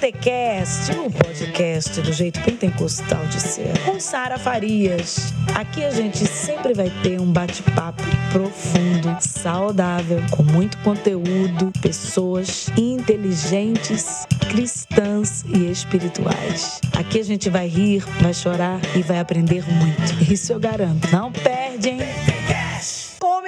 Pentecast, o podcast do jeito pentecostal de ser, com Sara Farias. Aqui a gente sempre vai ter um bate-papo profundo, saudável, com muito conteúdo, pessoas inteligentes, cristãs e espirituais. Aqui a gente vai rir, vai chorar e vai aprender muito. Isso eu garanto. Não perde, hein?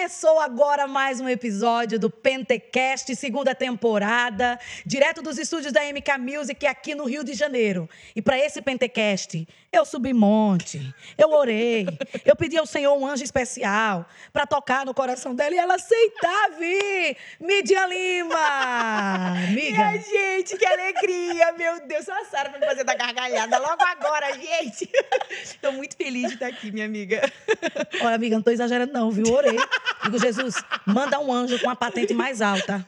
Começou agora mais um episódio do Pentecast, segunda temporada, direto dos estúdios da MK Music aqui no Rio de Janeiro. E para esse Pentecast, eu subi monte, eu orei, eu pedi ao Senhor um anjo especial para tocar no coração dela e ela aceitar vir. Midian Lima! Miga. Ai, gente, que alegria! Meu Deus, só a Sara pra me fazer da gargalhada logo agora, gente. Estou muito feliz de estar aqui, minha amiga. Olha, amiga, não tô exagerando não, viu? Orei. Digo, Jesus, manda um anjo com a patente mais alta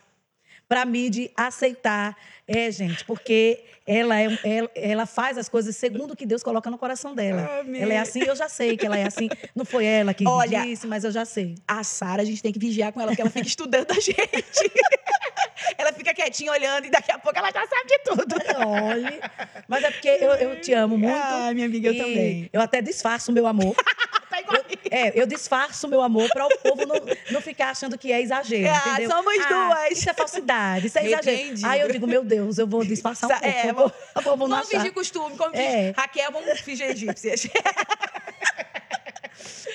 para Midi aceitar. É, gente, porque ela, é, ela, ela, faz as coisas segundo o que Deus coloca no coração dela. Amém. Ela é assim, eu já sei que ela é assim. Não foi ela que Olha, disse, mas eu já sei. A Sara, a gente tem que vigiar com ela, porque ela fica estudando a gente. ela fica quietinha olhando e daqui a pouco ela já sabe de tudo. Olhe. Mas é porque eu, eu te amo muito. Ah, minha amiga, eu também. Eu até disfarço o meu amor. tá eu, é, eu disfarço meu amor para o povo não, não ficar achando que é exagero. Ah, entendeu? somos ah, duas. Isso é falsidade, isso é exagero. Aí eu digo, meu Deus, eu vou disfarçar um pouco. É, vou, vou, vou vamos fingir costume, como é. diz Raquel, vamos fingir egípcias.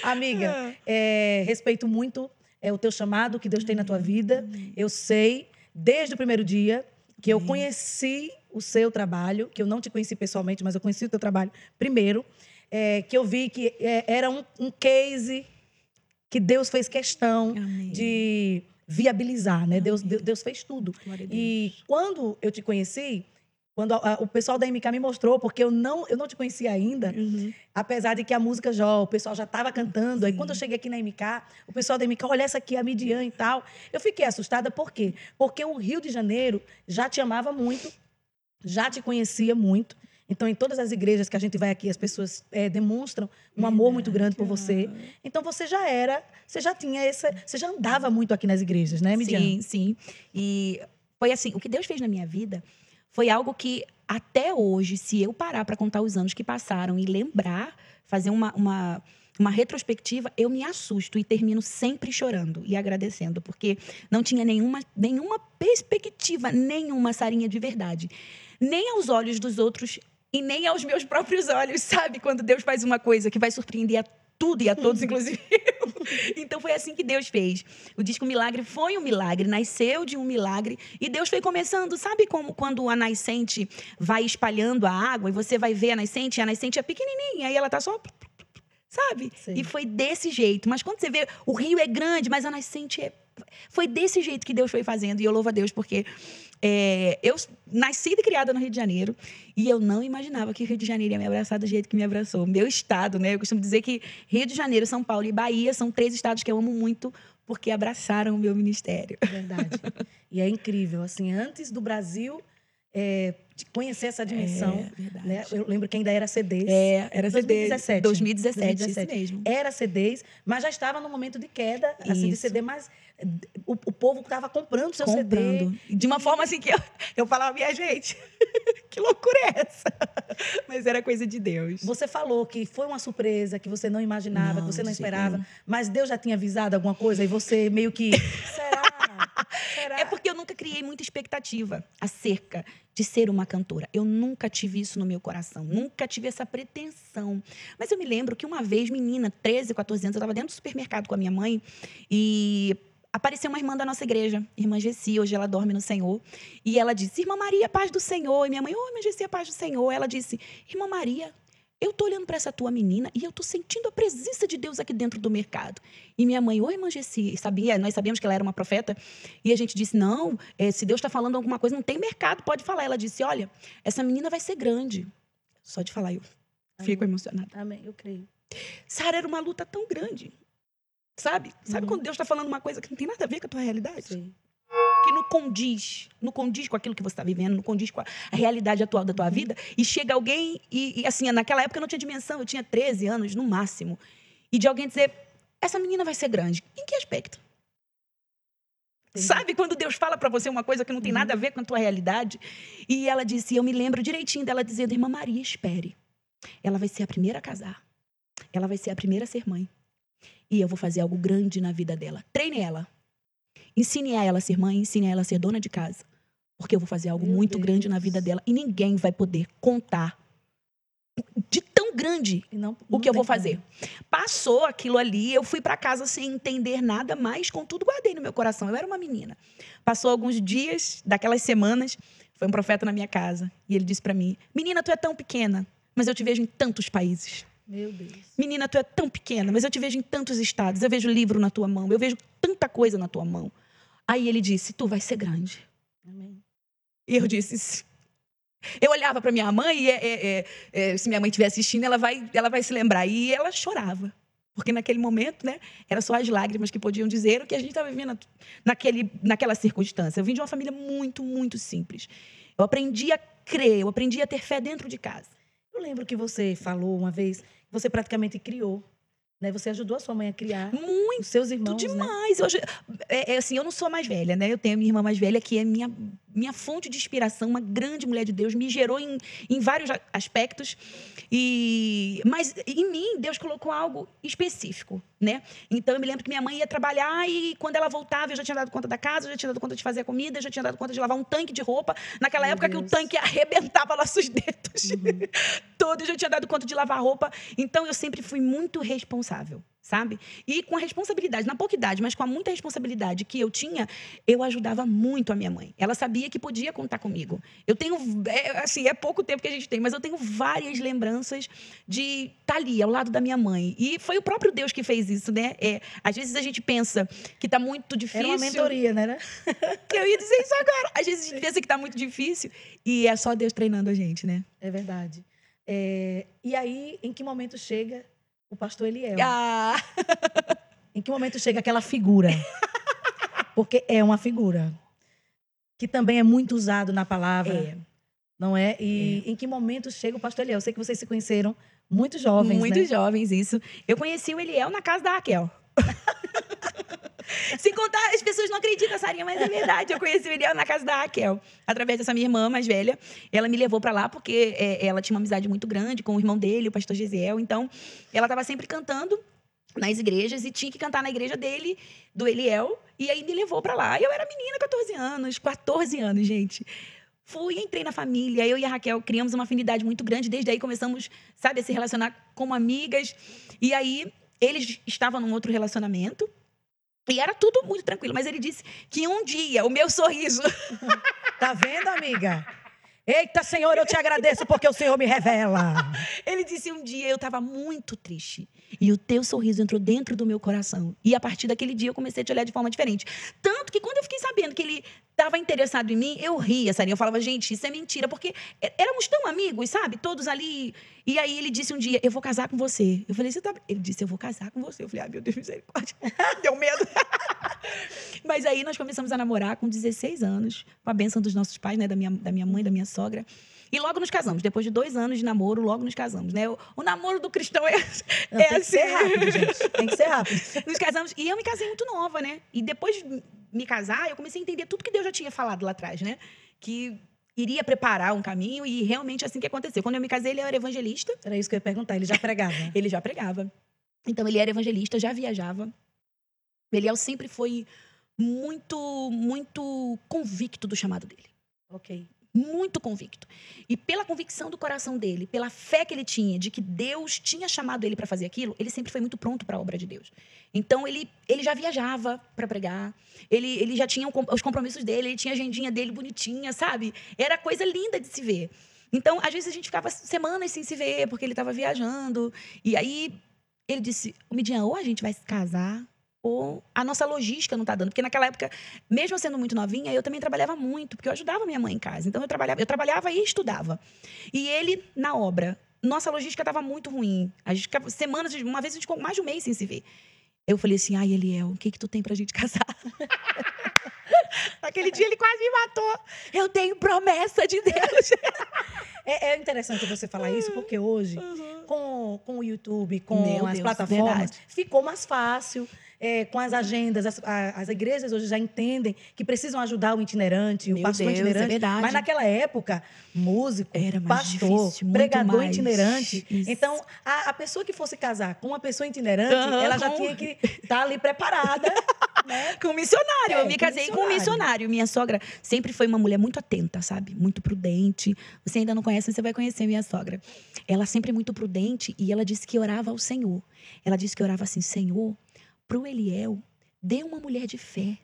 Amiga, ah. é, respeito muito é, o teu chamado que Deus tem na tua vida. Eu sei, desde o primeiro dia, que eu conheci o seu trabalho, que eu não te conheci pessoalmente, mas eu conheci o teu trabalho primeiro é, que eu vi que é, era um, um, case que Deus fez questão Amém. de viabilizar, né? Deus, Deus fez tudo. E quando eu te conheci, quando a, a, o pessoal da MK me mostrou, porque eu não, eu não te conhecia ainda, uhum. apesar de que a música já, o pessoal já estava cantando. Sim. Aí quando eu cheguei aqui na MK, o pessoal da MK, olha essa aqui, a Midian e tal. Eu fiquei assustada, por quê? Porque o Rio de Janeiro já te amava muito, já te conhecia muito. Então, em todas as igrejas que a gente vai aqui, as pessoas é, demonstram um amor muito grande por você. Então, você já era, você já tinha essa, você já andava muito aqui nas igrejas, né, Midian? Sim, sim. E foi assim, o que Deus fez na minha vida foi algo que até hoje, se eu parar para contar os anos que passaram e lembrar, fazer uma, uma uma retrospectiva, eu me assusto e termino sempre chorando e agradecendo, porque não tinha nenhuma, nenhuma perspectiva, nenhuma sarinha de verdade. Nem aos olhos dos outros e nem aos meus próprios olhos, sabe? Quando Deus faz uma coisa que vai surpreender a tudo e a todos, inclusive eu. Então foi assim que Deus fez. O disco Milagre foi um milagre, nasceu de um milagre e Deus foi começando. Sabe como quando a nascente vai espalhando a água e você vai ver a nascente, e a nascente é pequenininha e ela tá só sabe? Sim. E foi desse jeito. Mas quando você vê, o rio é grande, mas a nascente é foi desse jeito que Deus foi fazendo. E eu louvo a Deus porque é, eu nasci e criada no Rio de Janeiro e eu não imaginava que o Rio de Janeiro ia me abraçar do jeito que me abraçou. Meu estado, né? Eu costumo dizer que Rio de Janeiro, São Paulo e Bahia são três estados que eu amo muito porque abraçaram o meu ministério. Verdade. e é incrível. Assim, antes do Brasil é, conhecer essa dimensão. É, né? Eu lembro que ainda era CDs. É, era 2017. 2017, 2017. isso mesmo. Era CDs, mas já estava no momento de queda assim, de CD, mas o, o povo estava comprando seu comprando. CD. De uma forma assim que eu, eu falava, minha gente, que loucura é essa? Mas era coisa de Deus. Você falou que foi uma surpresa, que você não imaginava, não, que você não esperava, mas Deus já tinha avisado alguma coisa e você meio que. Será? Será? É porque eu nunca criei muita expectativa acerca de ser uma cantora. Eu nunca tive isso no meu coração, nunca tive essa pretensão. Mas eu me lembro que uma vez, menina, 13, 14 anos, eu estava dentro do supermercado com a minha mãe e apareceu uma irmã da nossa igreja, irmã Gessi, hoje ela dorme no Senhor, e ela disse: "Irmã Maria, paz do Senhor". E minha mãe: "Oi, oh, irmã Gessi, paz do Senhor". Ela disse: "Irmã Maria, eu tô olhando para essa tua menina e eu tô sentindo a presença de Deus aqui dentro do mercado. E minha mãe, oi, irmã Gessi, sabia? Nós sabíamos que ela era uma profeta. E a gente disse, não, é, se Deus está falando alguma coisa, não tem mercado, pode falar. Ela disse, olha, essa menina vai ser grande. Só de falar, eu Amém. fico emocionada. Amém, eu creio. Sara, era uma luta tão grande. Sabe? Sabe uhum. quando Deus está falando uma coisa que não tem nada a ver com a tua realidade? Sim que não condiz, não condiz com aquilo que você está vivendo, não condiz com a, realidade atual da tua uhum. vida, e chega alguém, e, e, assim, naquela época eu não tinha dimensão, eu tinha 13 anos no máximo, e de alguém dizer, essa menina vai ser grande. Em que aspecto? Entendi. Sabe quando Deus fala para você uma coisa que não tem nada a ver com a tua realidade? E ela disse, eu me lembro direitinho dela dizendo, irmã Maria, espere. Ela vai ser a primeira a casar. Ela vai ser a primeira a ser mãe. E eu vou fazer algo grande na vida dela. Treine ela. Ensine a ela a ser mãe, ensine a ela a ser dona de casa. Porque eu vou fazer algo Meu muito grande na Deus. vida dela e ninguém vai poder contar de tão grande E não- o não que eu vou fazer. Passou aquilo ali, eu fui para casa sem entender nada mais, contudo guardei no meu coração. Eu era uma menina. Passou alguns dias, daquelas semanas, foi um profeta na minha casa e ele disse para mim: "Menina, tu é tão pequena, mas eu te vejo em tantos países. Meu Deus. Menina, tu é tão pequena, mas eu te vejo em tantos estados. Eu vejo livro na tua mão, eu vejo tanta coisa na tua mão." Aí ele disse: "Tu vai ser grande." Amém. E eu disse. Eu olhava para minha mãe e é, é, é, é, se minha mãe estiver assistindo, ela vai, ela vai se lembrar. E ela chorava. Porque naquele momento, né, era só as lágrimas que podiam dizer o que a gente estava vivendo naquele, naquela circunstância. Eu vim de uma família muito, muito simples. Eu aprendi a crer, eu aprendi a ter fé dentro de casa. Eu lembro que você falou uma vez você praticamente criou, né? Você ajudou a sua mãe a criar Muito os seus irmãos, né? demais. Hoje, é, é assim, eu não sou mais velha, né? Eu tenho a minha irmã mais velha, que é minha, minha fonte de inspiração, uma grande mulher de Deus, me gerou em, em vários aspectos. E, mas em mim, Deus colocou algo específico, né? Então eu me lembro que minha mãe ia trabalhar e quando ela voltava, eu já tinha dado conta da casa, eu já tinha dado conta de fazer a comida, eu já tinha dado conta de lavar um tanque de roupa. Naquela Meu época que Deus. o tanque arrebentava nossos dedos Uhum. todo, eu já tinha dado conta de lavar roupa. Então eu sempre fui muito responsável, sabe? E com a responsabilidade, na pouca idade, mas com a muita responsabilidade que eu tinha, eu ajudava muito a minha mãe. Ela sabia que podia contar comigo. Eu tenho, é, assim, é pouco tempo que a gente tem, mas eu tenho várias lembranças de estar ali, ao lado da minha mãe. E foi o próprio Deus que fez isso, né? É, às vezes a gente pensa que está muito difícil. Era uma mentoria, né? Eu ia dizer isso agora. Às vezes a gente pensa que está muito difícil e é só Deus treinando a gente, né? É verdade. É, e aí, em que momento chega o pastor Eliel? Ah, Em que momento chega aquela figura? Porque é uma figura. Que também é muito usado na palavra, é. não é? E em que momento chega o pastor Eliel? Eu sei que vocês se conheceram muito jovens, Muito né? jovens, isso. Eu conheci o Eliel na casa da Raquel. Se contar, as pessoas não acreditam, Sarinha, mas é verdade. Eu conheci o Eliel na casa da Raquel, através dessa minha irmã mais velha. Ela me levou pra lá porque é, ela tinha uma amizade muito grande com o irmão dele, o pastor Gesiel. Então, ela estava sempre cantando nas igrejas e tinha que cantar na igreja dele, do Eliel, e aí me levou pra lá. Eu era menina, 14 anos, 14 anos, gente. Fui, entrei na família, eu e a Raquel criamos uma afinidade muito grande, desde aí começamos, sabe, a se relacionar como amigas. E aí eles estavam num outro relacionamento. E era tudo muito tranquilo, mas ele disse que um dia o meu sorriso Tá vendo, amiga? Eita, Senhor, eu te agradeço porque o Senhor me revela. Ele disse um dia eu estava muito triste e o teu sorriso entrou dentro do meu coração. E a partir daquele dia eu comecei a te olhar de forma diferente. Tanto que quando eu fiquei sabendo que ele estava interessado em mim, eu ria, Sarinha. Eu falava, gente, isso é mentira, porque é- éramos tão amigos, sabe? Todos ali. E aí ele disse um dia, eu vou casar com você. Eu falei, você tá. Ele disse, eu vou casar com você. Eu falei, ah, meu Deus, misericórdia. Deu medo. Mas aí nós começamos a namorar com 16 anos, com a bênção dos nossos pais, né? Da minha, da minha mãe, da minha sogra. E logo nos casamos. Depois de dois anos de namoro, logo nos casamos, né? O, o namoro do cristão é, Não, é tem que ser assim. rápido, gente. Tem que ser rápido. Nos casamos. E eu me casei muito nova, né? E depois de me casar, eu comecei a entender tudo que Deus já tinha falado lá atrás, né? Que iria preparar um caminho e realmente é assim que aconteceu. Quando eu me casei, ele era evangelista. Era isso que eu ia perguntar. Ele já pregava. Ele já pregava. Então, ele era evangelista, já viajava. Eliel sempre foi muito, muito convicto do chamado dele. ok. Muito convicto. E pela convicção do coração dele, pela fé que ele tinha de que Deus tinha chamado ele para fazer aquilo, ele sempre foi muito pronto para a obra de Deus. Então, ele, ele já viajava para pregar, ele, ele já tinha os compromissos dele, ele tinha a agendinha dele bonitinha, sabe? Era coisa linda de se ver. Então, às vezes a gente ficava semanas sem se ver, porque ele estava viajando. E aí ele disse: Midian, ou a gente vai se casar, ou a nossa logística não está dando. Porque naquela época, mesmo sendo muito novinha, eu também trabalhava muito, porque eu ajudava minha mãe em casa. Então eu trabalhava, eu trabalhava e estudava. E ele na obra. Nossa logística estava muito ruim. A gente ficava semanas, uma vez a gente ficou mais de um mês sem se ver. Eu falei assim: ai, Eliel, o que que tu tem pra gente casar? Naquele dia ele quase me matou. Eu tenho promessa de Deus. É, é interessante você falar isso, porque hoje, com, com o YouTube, com Meu as Deus, plataformas, verdade. ficou mais fácil é, com as agendas. As, as igrejas hoje já entendem que precisam ajudar o itinerante, o Meu pastor Deus, é itinerante. verdade. Mas naquela época, músico, pastor, difícil, pregador mais. itinerante. Isso. Então, a, a pessoa que fosse casar com uma pessoa itinerante, Aham, ela já tinha que estar ali preparada. né? Com missionário. É, eu me casei com um missionário. missionário. Minha sogra sempre foi uma mulher muito atenta, sabe? Muito prudente. Você ainda não conhece, você vai conhecer minha sogra. Ela sempre muito prudente e ela disse que orava ao Senhor. Ela disse que orava assim: Senhor, pro Eliel, dê uma mulher de fé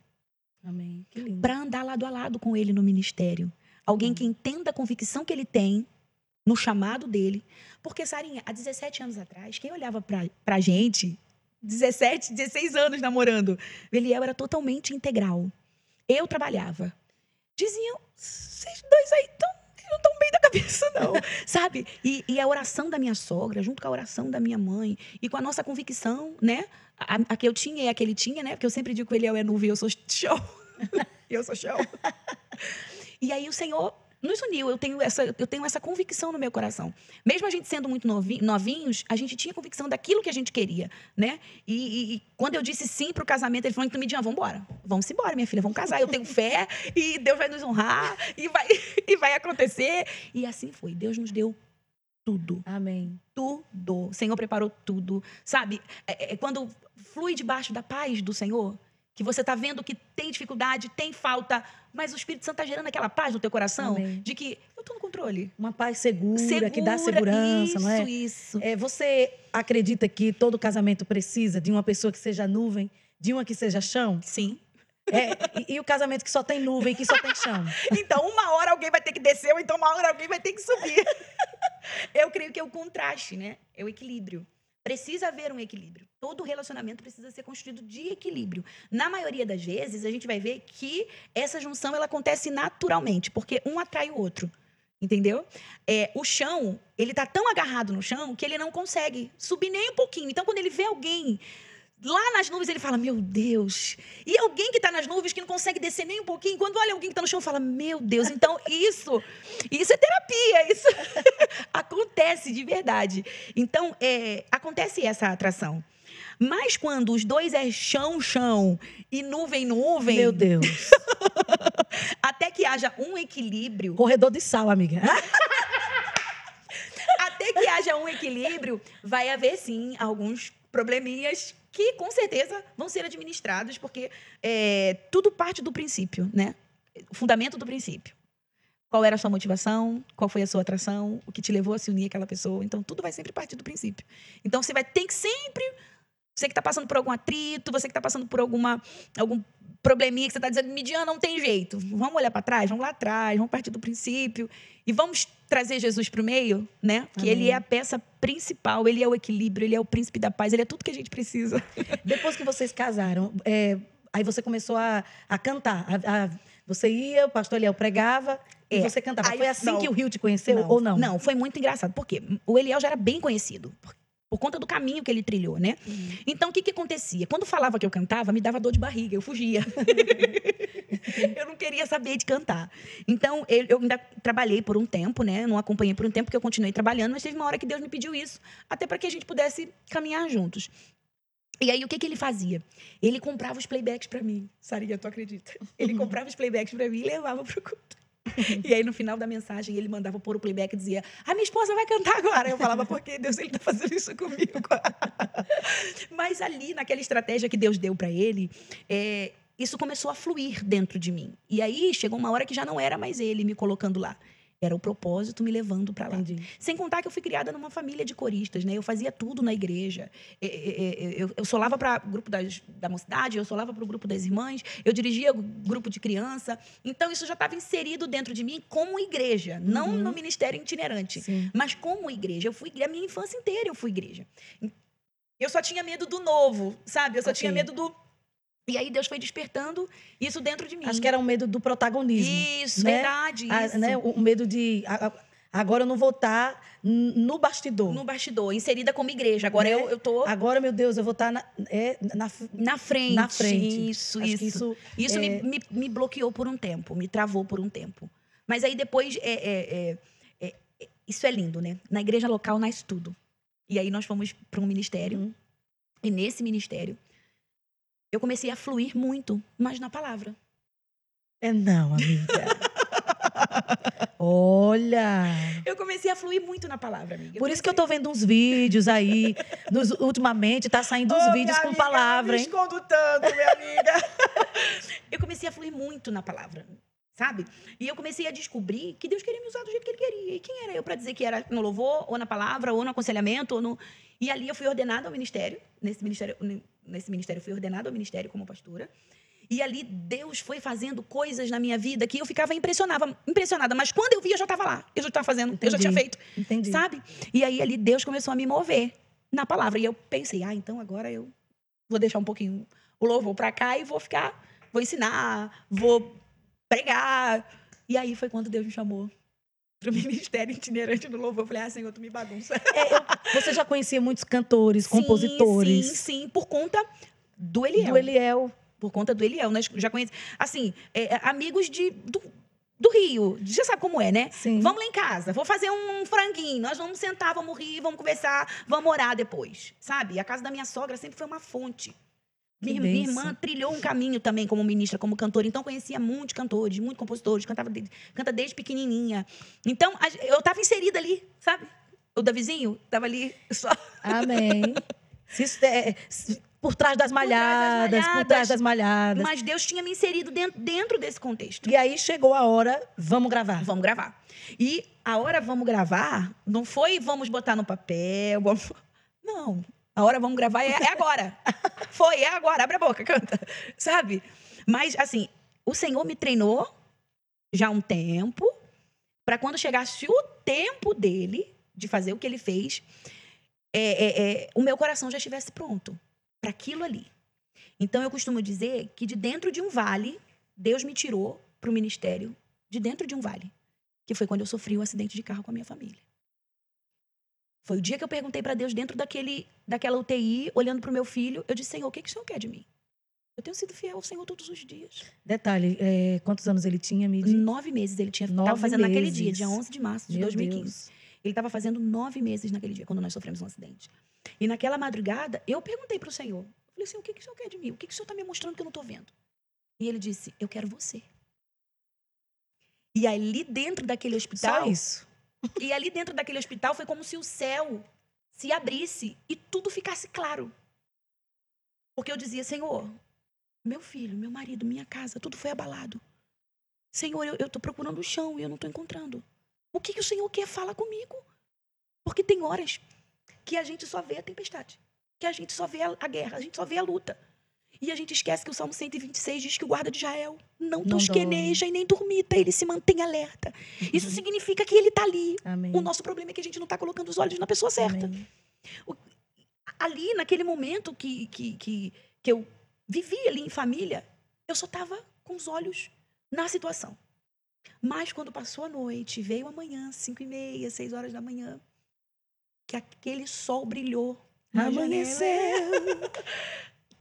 Amém. Para andar lado a lado com ele no ministério. Alguém que entenda a convicção que ele tem no chamado dele. Porque, Sarinha, há 17 anos atrás, quem olhava pra, pra gente, 17, 16 anos namorando, o Eliel era totalmente integral. Eu trabalhava. Diziam, vocês dois aí tão, não estão bem da cabeça, não. Sabe? E, e a oração da minha sogra, junto com a oração da minha mãe, e com a nossa convicção, né? A, a que eu tinha e a que ele tinha, né? Porque eu sempre digo que o Eliel é nuvem eu sou chão. eu sou chão. E aí o Senhor nos uniu. Eu tenho essa, eu tenho essa convicção no meu coração. Mesmo a gente sendo muito novi- novinhos, a gente tinha convicção daquilo que a gente queria, né? E, e- e quando eu disse sim pro casamento, ele falou: então, Midian, vamos embora. Vamos embora, minha filha, vamos casar. Eu tenho fé e Deus vai nos honrar e vai, e vai acontecer. E assim foi. Deus nos deu tudo Amém. tudo. O Senhor preparou tudo. Sabe? É, é quando flui debaixo da paz do Senhor, que você está vendo que tem dificuldade, tem falta, mas o Espírito Santo está gerando aquela paz no teu coração Amém. de que eu estou no controle. Uma paz segura, Segura, que dá segurança, isso, não é? Isso, É, Você acredita que todo casamento precisa de uma pessoa que seja nuvem, de uma que seja chão? Sim. É, e, e o casamento que só tem nuvem, que só tem chão? Então, uma hora alguém vai ter que descer, ou então uma hora alguém vai ter que subir. Eu creio que é o contraste, né? É o equilíbrio. Precisa haver um equilíbrio. Todo relacionamento precisa ser construído de equilíbrio. Na maioria das vezes, a gente vai ver que essa junção ela acontece naturalmente, porque um atrai o outro. Entendeu? É, o chão, ele tá tão agarrado no chão que ele não consegue subir nem um pouquinho. Então, quando ele vê alguém lá nas nuvens, ele fala: Meu Deus. E alguém que está nas nuvens que não consegue descer nem um pouquinho, quando olha alguém que está no chão, fala: Meu Deus. Então, isso, isso é terapia. Isso acontece de verdade. Então, é, acontece essa atração. Mas quando os dois é chão, chão e nuvem, nuvem, Meu Deus. até que haja um equilíbrio, Corredor de sal, amiga. até que haja um equilíbrio, vai haver sim alguns probleminhas que com certeza vão ser administrados, porque é, tudo parte do princípio, né? O fundamento do princípio. Qual era a sua motivação? Qual foi a sua atração? O que te levou a se unir àquela pessoa? Então, tudo vai sempre partir do princípio. Então, você vai ter que sempre. Você que está passando por algum atrito, você que está passando por alguma, algum probleminha que você está dizendo, Midian, não tem jeito. Vamos olhar para trás, vamos lá atrás, vamos partir do princípio. E vamos trazer Jesus para o meio, né? Que ele Amém. é a peça principal, ele é o equilíbrio, ele é o príncipe da paz, ele é tudo que a gente precisa. Depois que vocês casaram, é, aí você começou a, a cantar. A- a- você ia, o pastor Eliel pregava e É. você cantava. Aí, Foi assim não. que o Rio te conheceu ou não? Não, foi muito engraçado. Por quê? O Eliel já era bem conhecido. Por, por conta do caminho que ele trilhou, né? Uhum. Então, o que, que acontecia? Quando falava que eu cantava, me dava dor de barriga, eu fugia. eu não queria saber de cantar. Então, eu, ainda trabalhei por um tempo, né? Não acompanhei por um tempo, porque eu continuei trabalhando, mas teve uma hora que Deus me pediu isso, até para que a gente pudesse caminhar juntos. E aí, o que, que ele fazia? Ele comprava os playbacks para mim. Sarinha, tu acredita? Ele comprava os playbacks para mim e levava pro culto. E aí, no final da mensagem, ele mandava pôr o playback e dizia: A minha esposa vai cantar agora. Eu falava: Por que Deus ele tá fazendo isso comigo? Mas ali, naquela estratégia que Deus deu para ele, é, isso começou a fluir dentro de mim. E aí, chegou uma hora que já não era mais ele me colocando lá. Era o propósito me levando para lá. Entendi. Sem contar que eu fui criada numa família de coristas, né? Eu fazia tudo na igreja. Eu, eu solava para o grupo das, da mocidade, eu solava para o grupo das irmãs, eu dirigia grupo de criança. Então, isso já estava inserido dentro de mim como igreja, não Uhum. no ministério itinerante, Sim. mas como igreja. Eu fui, a minha infância inteira eu fui igreja. Eu só tinha medo do novo, sabe? Eu só Ok. tinha medo do. E aí Deus foi despertando isso dentro de mim. Acho que era um medo do protagonismo. Isso, né? verdade. Isso. né? O, medo de. a- a- agora eu não vou estar n- no bastidor. No bastidor, inserida como igreja. Agora Né? eu, eu tô Agora, meu Deus, eu vou estar na, é, na, na frente. na frente. Isso, Acho isso. isso Isso é, me, me, me bloqueou por um tempo, me travou por um tempo. Mas aí depois, é, é, é, é, isso é lindo, né? Na igreja local nasce tudo. E aí nós fomos para um ministério. Uhum. E nesse ministério, eu comecei a fluir muito, mas na palavra. É não, amiga. Olha. Eu comecei a fluir muito na palavra, amiga. Por isso que eu tô vendo uns vídeos aí. Nos, ultimamente tá saindo uns Ô, vídeos com amiga, palavra, eu me escondo tanto, minha amiga. eu comecei a fluir muito na palavra, sabe? E eu comecei a descobrir que Deus queria me usar do jeito que Ele queria. E quem era eu para dizer que era no louvor, ou na palavra, ou no aconselhamento, ou no... E ali eu fui ordenada ao ministério. Nesse ministério, nesse ministério eu fui ordenada ao ministério como pastora. E ali Deus foi fazendo coisas na minha vida que eu ficava impressionada, impressionada. Mas quando eu via, eu já estava lá. Eu já estava fazendo, eu já tinha Entendi. feito. Entendi. Sabe? E aí ali Deus começou a me mover na palavra. E eu pensei, ah, então agora eu vou deixar um pouquinho o louvor para cá e vou ficar, vou ensinar, vou pregar. E aí foi quando Deus me chamou para o ministério itinerante do louvor. Eu falei, ah, Senhor, tu me bagunça. É, você já conhecia muitos cantores, Sim, compositores. Sim, sim, por conta do Eliel. Do Eliel. Por conta do Eliel. Nós já conhecemos, assim, é, amigos de, do, do Rio. Já sabe como é, né? Sim. Vamos lá em casa, vou fazer um franguinho. Nós vamos sentar, vamos rir, vamos conversar, vamos orar depois. Sabe? A casa da minha sogra sempre foi uma fonte. Minha, minha irmã trilhou um caminho também como ministra, como cantora. Então, conhecia muitos cantores, muitos compositores. Cantava canta desde pequenininha. Então, eu estava inserida ali, sabe? O Davizinho estava ali só. Amém. É- por trás das malhadas, por trás das malhadas. Mas Deus tinha me inserido dentro, dentro desse contexto. E aí chegou a hora, vamos gravar. Vamos gravar. E a hora vamos gravar não foi vamos botar no papel. vamos- Não. A hora vamos gravar é, é agora. foi, é agora. Abre a boca, canta. Sabe? Mas, assim, o Senhor me treinou já há um tempo para quando chegasse o tempo dele de fazer o que ele fez, é, é, é, o meu coração já estivesse pronto para aquilo ali. Então, eu costumo dizer que de dentro de um vale, Deus me tirou para o ministério de dentro de um vale, que foi quando eu sofri um acidente de carro com a minha família. Foi o dia que eu perguntei para Deus dentro daquele, daquela UTI, olhando para o meu filho, eu disse: Senhor, o que, que o Senhor quer de mim? Eu tenho sido fiel ao Senhor todos os dias. Detalhe, é, quantos anos ele tinha, Midi? Nove meses ele tinha Nove estava fazendo naquele dia, meses. dia 11 de março de Meu 2015. Deus. Ele estava fazendo nove meses naquele dia, quando nós sofremos um acidente. E naquela madrugada, eu perguntei para o Senhor. Eu falei, Senhor, o que, que o Senhor quer de mim? O que, que o Senhor está me mostrando que eu não estou vendo? E ele disse, eu quero você. E ali dentro daquele hospital... Só isso. E ali dentro daquele hospital foi como se o céu se abrisse e tudo ficasse claro. Porque eu dizia, Senhor, meu filho, meu marido, minha casa, tudo foi abalado. Senhor, eu estou procurando o chão e eu não estou encontrando. O que, que o Senhor quer? Fala comigo. Porque tem horas que a gente só vê a tempestade, que a gente só vê a, a guerra, a gente só vê a luta. E a gente esquece que o Salmo 126 diz que o guarda de Israel não, Não tosqueneja e nem dormita, ele se mantém alerta. Isso significa que ele está ali. Amém. O nosso problema é que a gente não está colocando os olhos na pessoa certa. Amém. Ali, naquele momento que, que, que, que eu vivi ali em família, eu só estava com os olhos na situação. Mas quando passou a noite, veio amanhã, cinco e meia, seis horas da manhã, que aquele sol brilhou. Amanheceu.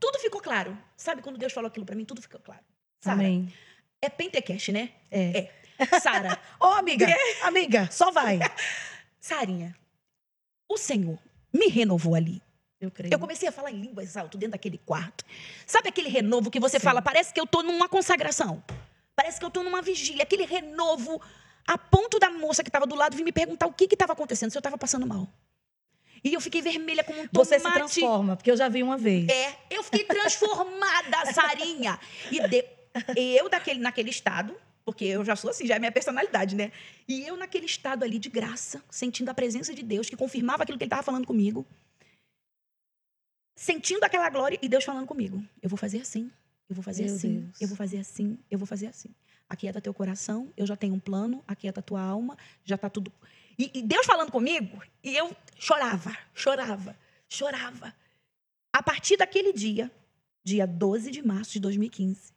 Tudo ficou claro. Sabe quando Deus falou aquilo para mim? Tudo ficou claro. Sara, Amém. é Pentecoste, né? É. Sara, Ô, amiga, amiga, só vai. Sarinha, o Senhor me renovou ali. Eu creio. Eu comecei a falar em línguas alto dentro daquele quarto. Sabe aquele renovo que você Sim. fala, parece que eu tô numa consagração. Parece que eu tô numa vigília. Aquele renovo, a ponto da moça que estava do lado vir me perguntar o que estava acontecendo, se eu estava passando mal. E eu fiquei vermelha como um tomate. Você se transforma, porque eu já vi uma vez. É, eu fiquei transformada, Sarinha. E de- eu daquele, naquele estado, porque eu já sou assim, já é minha personalidade, né? E eu naquele estado ali de graça, sentindo a presença de Deus, que confirmava aquilo que ele estava falando comigo. Sentindo aquela glória e Deus falando comigo. Eu vou fazer assim, eu vou fazer Meu assim, Deus. eu vou fazer assim, eu vou fazer assim. Aquieta teu coração, eu já tenho um plano, aquieta tua alma, já tá tudo. E, e Deus falando comigo, e eu chorava, chorava, chorava. A partir daquele dia, dia 12 de março de 2015,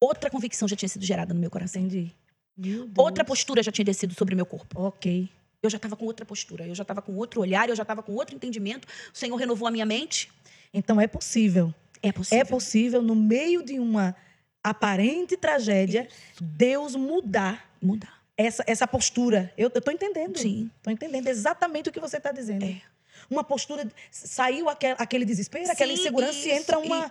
outra convicção já tinha sido gerada no meu coração. Entendi. Meu. Outra postura já tinha descido sobre o meu corpo. Ok. Eu já estava com outra postura, eu já estava com outro olhar, eu já estava com outro entendimento. O Senhor renovou a minha mente. Então é possível. É possível. É possível, no meio de uma aparente tragédia, Deus mudar mudar. Essa, essa postura. Eu estou entendendo. Sim. Estou entendendo exatamente o que você está dizendo. É. Uma postura. Saiu aquele, aquele desespero, aquela Sim, insegurança e isso, entra uma.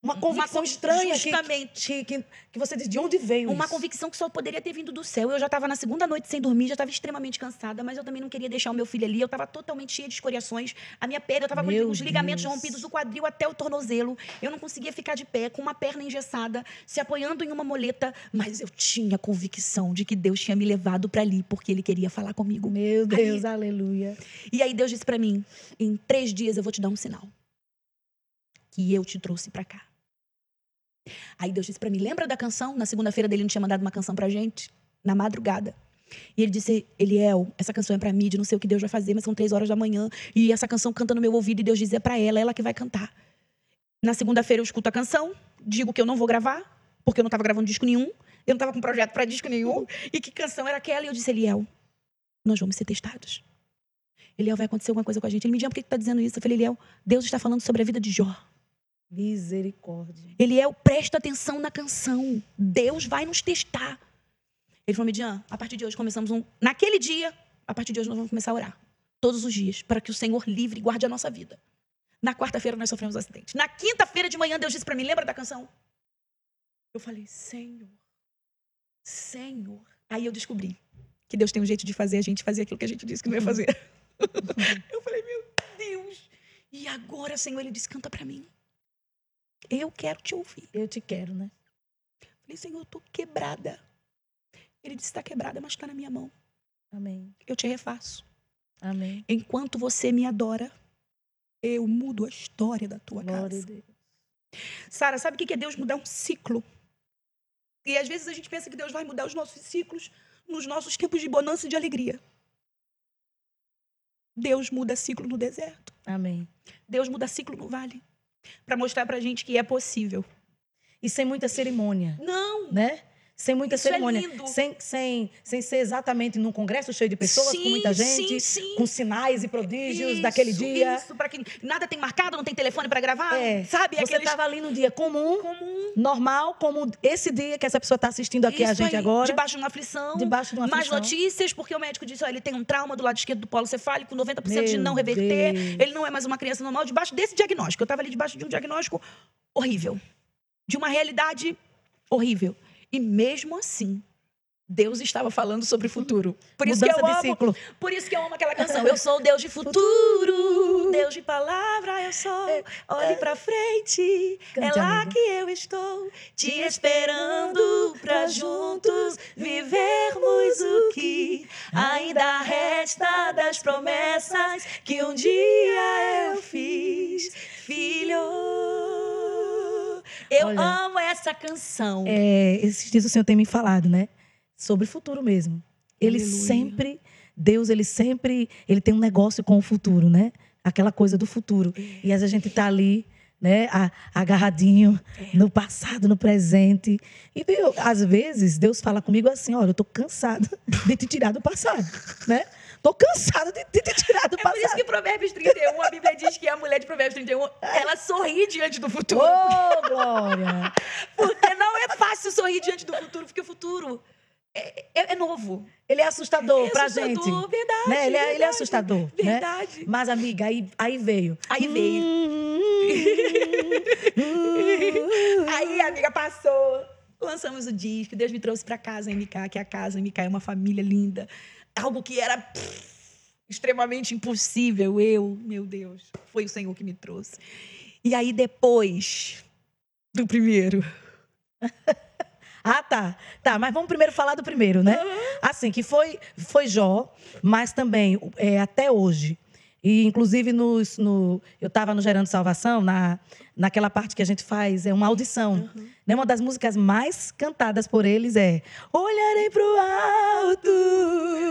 Uma convicção estranha que, Justamente. que, que, que você diz, de onde veio Uma isso? convicção que só poderia ter vindo do céu. Eu já estava na segunda noite sem dormir, já estava extremamente cansada, mas eu também não queria deixar o meu filho ali. Eu estava totalmente cheia de escoriações. A minha perna, eu estava com os ligamentos rompidos do quadril até o tornozelo. Eu não conseguia ficar de pé, com uma perna engessada, se apoiando em uma moleta. Mas eu tinha convicção de que Deus tinha me levado para ali, porque Ele queria falar comigo. Meu Deus, aleluia. E aí Deus disse para mim: em três dias eu vou te dar um sinal. Que eu te trouxe para cá. Aí Deus disse para mim: lembra da canção? Na segunda-feira dele não tinha mandado uma canção pra gente? Na madrugada. E ele disse: Eliel, essa canção é pra mim, de não sei o que Deus vai fazer, mas são três horas da manhã. E essa canção canta no meu ouvido e Deus diz: é pra ela, ela que vai cantar. Na segunda-feira eu escuto a canção, digo que eu não vou gravar, porque eu não estava gravando disco nenhum, eu não estava com projeto para disco nenhum. E que canção era aquela? E eu disse: Eliel, nós vamos ser testados. Eliel, vai acontecer alguma coisa com a gente. Ele me disse: por que tu está dizendo isso? Eu falei: Eliel, Deus está falando sobre a vida de Jó. Misericórdia. Eliel, presta atenção na canção. Deus vai nos testar. Ele falou, Midian, a partir de hoje começamos um. Naquele dia, a partir de hoje nós vamos começar a orar. Todos os dias, para que o Senhor livre e guarde a nossa vida. Na quarta-feira nós sofremos um acidente. Na quinta-feira de manhã, Deus disse para mim: lembra da canção? Eu falei, Senhor, Senhor. Aí eu descobri que Deus tem um jeito de fazer a gente fazer aquilo que a gente disse que não ia fazer. eu falei, meu Deus. E agora, Senhor, ele disse: canta para mim. Eu quero te ouvir. Eu te quero, né? Falei, Senhor, eu tô quebrada. Ele disse, está quebrada, mas está na minha mão. Amém. Eu te refaço. Amém. Enquanto você me adora, eu mudo a história da tua Glória casa. Sara, sabe o que é Deus mudar um ciclo? E às vezes a gente pensa que Deus vai mudar os nossos ciclos nos nossos tempos de bonança e de alegria. Deus muda ciclo no deserto. Amém. Deus muda ciclo no vale. Para mostrar pra gente que é possível. E sem muita cerimônia, Não! né? Sem muita Isso é cerimônia. lindo. sem, sem, sem ser exatamente num congresso cheio de pessoas, sim, com muita gente, Sim, sim. com sinais e prodígios Isso, daquele dia. Isso, para que nada tem marcado, não tem telefone para gravar, É, sabe? Você Aqueles estava ali num dia comum, comum. normal, como esse dia que essa pessoa está assistindo aqui a Isso gente aí, agora. Debaixo de uma aflição. Debaixo de uma Mais aflição. notícias, porque o médico disse, ó, ele tem um trauma do lado esquerdo do polo cefálico, 90% de Meu não reverter. Deus. Ele não é mais uma criança normal, debaixo desse diagnóstico. Eu estava ali debaixo de um diagnóstico horrível. De uma realidade horrível. E mesmo assim, Deus estava falando sobre o futuro. Por isso que eu amo, ciclo. por isso que eu amo aquela canção. Eu sou o Deus de futuro, Deus de palavra eu sou. Olhe pra frente, é Cante, lá amiga. que eu estou te esperando pra juntos vivermos o que ainda resta das promessas que um dia eu fiz, filho. Eu Olha, amo essa canção. É, esses dias o Senhor tem me falado, né? Sobre o futuro mesmo. Ele Aleluia. sempre, Deus, ele sempre, ele tem um negócio com o futuro, né? Aquela coisa do futuro. E às vezes a gente tá ali, né, agarradinho no passado, no presente. E viu, às vezes Deus fala comigo assim, olha, eu tô cansada de te tirar do passado, né? Tô cansada de, de te tirar do É por isso passado. que Provérbios 31, a Bíblia diz que a mulher de Provérbios 31, ela sorri diante do futuro. Ô, glória! Porque não é fácil sorrir diante do futuro, porque o futuro é, é- é novo. Ele é assustador É pra assustador, gente. verdade, Né? Ele, é, ele é verdade, assustador. Né? Verdade. Mas, amiga, aí, aí veio. Aí veio. Aí, amiga, passou. Lançamos o disco, Deus me trouxe pra casa MK, que é a casa MK é uma família linda. Algo que era pff, extremamente impossível. Eu, meu Deus, foi o Senhor que me trouxe. E aí, depois do primeiro, Ah, tá. Tá, mas vamos primeiro falar do primeiro, né? Assim, que foi, foi Jó, mas também é, até hoje. E, inclusive, nos, no, eu estava no Gerando Salvação, na, naquela parte que a gente faz, é uma audição. Né? Uma das músicas mais cantadas por eles é Olharei pro alto.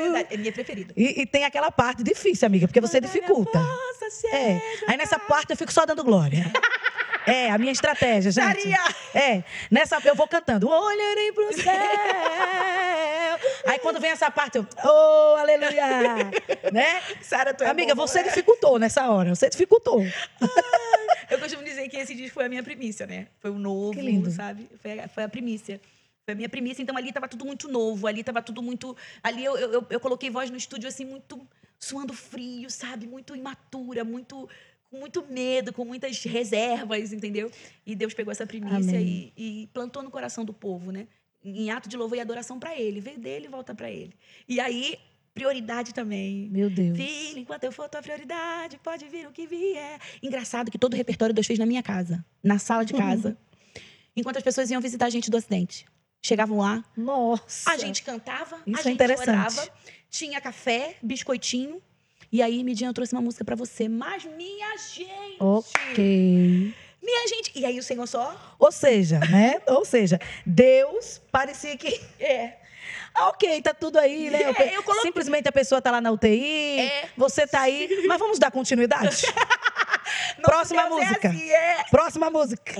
verdade, é minha preferida. E, e tem aquela parte difícil, amiga, porque você dificulta. É. Aí nessa parte eu fico só dando glória. É, a minha estratégia, gente. Maria! É, nessa eu vou cantando. Olharei pro céu. Aí quando vem essa parte, eu, oh, aleluia. Né? Sara, tu é Amiga, boa, você dificultou nessa hora. Você dificultou. Eu costumo dizer que esse disco foi a minha primícia, né? Foi o novo, Que lindo. sabe? Foi a, foi a primícia. Foi a minha primícia. Então ali tava tudo muito novo, ali tava tudo muito. Ali eu, eu, eu- coloquei voz no estúdio assim, muito suando frio, sabe? Muito imatura, muito com muito medo, com muitas reservas, entendeu? E Deus pegou essa primícia e, e plantou no coração do povo, né? Em ato de louvor e adoração para Ele. Veio dele e volta para Ele. E aí, prioridade também. Meu Deus. Filho, enquanto eu for tua prioridade, pode vir o que vier. Engraçado que todo o repertório Deus fez na minha casa, na sala de casa. enquanto as pessoas iam visitar a gente do Ocidente. Chegavam lá, Nossa. a gente cantava, Isso a é gente interessante. orava, tinha café, biscoitinho. E aí, Midian trouxe uma música pra você. Mas, minha gente! Ok. Minha gente! E aí, o Senhor só... Ou seja, né? Ou seja, Deus parecia que. É. Ah, ok, tá tudo aí, né? É, eu coloquei- Simplesmente a pessoa tá lá na UTI, É. você tá aí. Mas vamos dar continuidade? Próxima Deus é música. assim, é. Próxima música.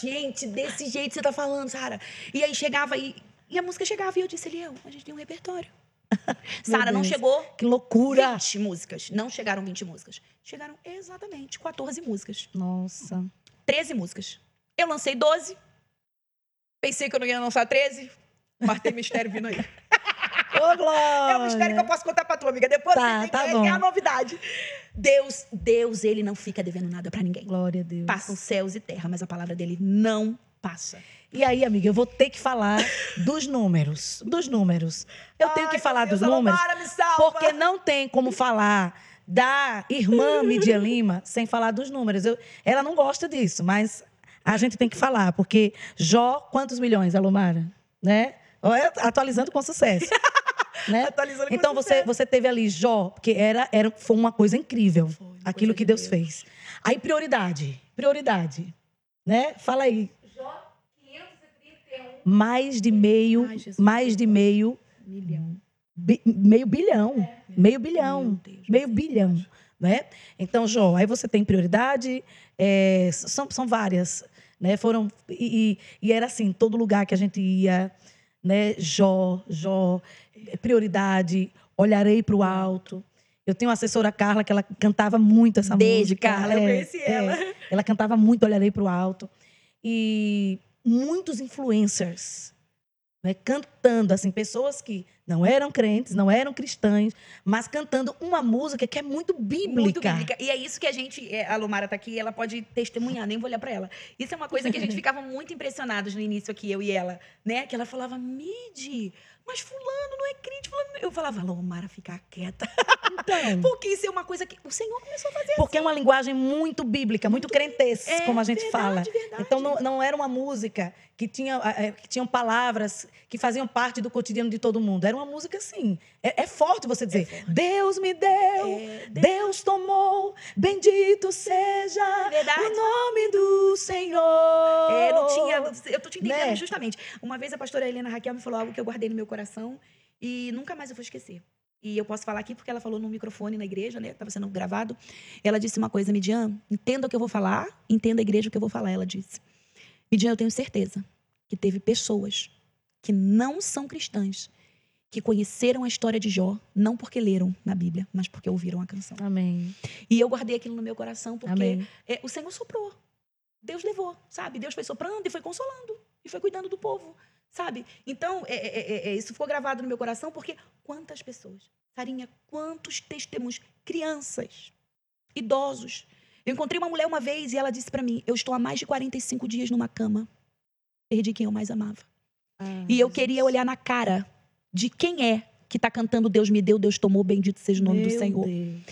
Gente, desse jeito você tá falando, Sara. E aí chegava e, e a música chegava e eu disse, Eliel, a gente tem um repertório. Sara, não chegou Que loucura. 20 músicas. Não chegaram 20 músicas. Chegaram exatamente 14 músicas. Nossa. 13 músicas. Eu lancei 12. Pensei que eu não ia lançar 13. Mas tem mistério vindo aí. Ô, Glória. É um mistério que eu posso contar pra tua amiga. Depois Tá, tá que bom. é a novidade. Deus, Deus, ele não fica devendo nada pra ninguém. Glória a Deus. Passam céus e terra, mas a palavra dele não passa. E aí, amiga, eu vou ter que falar dos números. Dos números. Eu tenho que Ai, falar Deus, dos números. Salva. Porque não tem como falar da irmã Midia Lima sem falar dos números. Eu- ela não gosta disso, mas a gente tem que falar, porque Jó, quantos milhões, Alomara? Né? Olha, Atualizando com sucesso. né? Atualizando com Então você, sucesso. você teve ali Jó, porque era, era, foi uma coisa incrível, Foi aquilo coisa que de Deus, Deus. fez. Aí prioridade, prioridade, né? Fala aí. Mais de meio, Ai, mais de meio Milhão. Bi- meio bilhão. meio bilhão. Deus, meio bilhão. Né? Então, Jó, aí você tem prioridade, é, são, são várias. Né? Foram, e, e- era assim, todo lugar que a gente ia, né? Jó, Jó, é, prioridade, olharei para o alto. Eu tenho uma assessora Carla que ela cantava muito essa Beijo, música. Carla, eu conheci ela. ela cantava muito Olharei para o alto. E muitos influencers né, cantando, assim, pessoas que não eram crentes, não eram cristãs, mas cantando uma música que é muito bíblica. Muito bíblica. E é isso que a gente. é, A Lumara tá aqui, ela pode testemunhar, nem vou olhar pra ela. Isso é uma coisa que a gente ficava muito impressionados no início aqui, eu e ela, né? Que ela falava, Midi, mas fulano não é crente, fulano. é-" Eu falava, Lumara, fica quieta. Então, Porque isso é uma coisa que o Senhor começou a fazer. porque é uma linguagem muito bíblica, muito crentez, É, como a gente verdade, fala. verdade. Então não, não era uma música que tinha eh, que tinham palavras que faziam parte do cotidiano de todo mundo. Era uma música assim. É, é forte você dizer: Deus me deu, É, Deus tomou, bendito seja Verdade. o nome do Senhor. É, não tinha. Eu tô te entendendo Né? justamente. Uma vez a pastora Helena Raquel me falou algo que eu guardei no meu coração e nunca mais eu vou esquecer. E eu posso falar aqui porque ela falou no microfone na igreja, né? Estava sendo gravado. Ela disse uma coisa, Midian, entenda o que eu vou falar, entenda a igreja o que eu vou falar. Ela disse: Midian, eu tenho certeza que teve pessoas que não são cristãs que conheceram a história de Jó, não porque leram na Bíblia, mas porque ouviram a canção. Amém. E eu guardei aquilo no meu coração porque é, o Senhor soprou. Deus levou, sabe? Deus foi soprando e foi consolando. E foi cuidando do povo, sabe? Então, é, é, é, é, isso ficou gravado no meu coração porque quantas pessoas, Sarinha, quantos testemunhos, crianças, idosos. Eu encontrei uma mulher uma vez e ela disse pra mim: Eu estou há mais de 45 dias numa cama. Perdi quem eu mais amava. E eu queria olhar na cara de quem é que está cantando Deus me deu, Deus tomou, bendito seja o nome do Meu Senhor. Deus.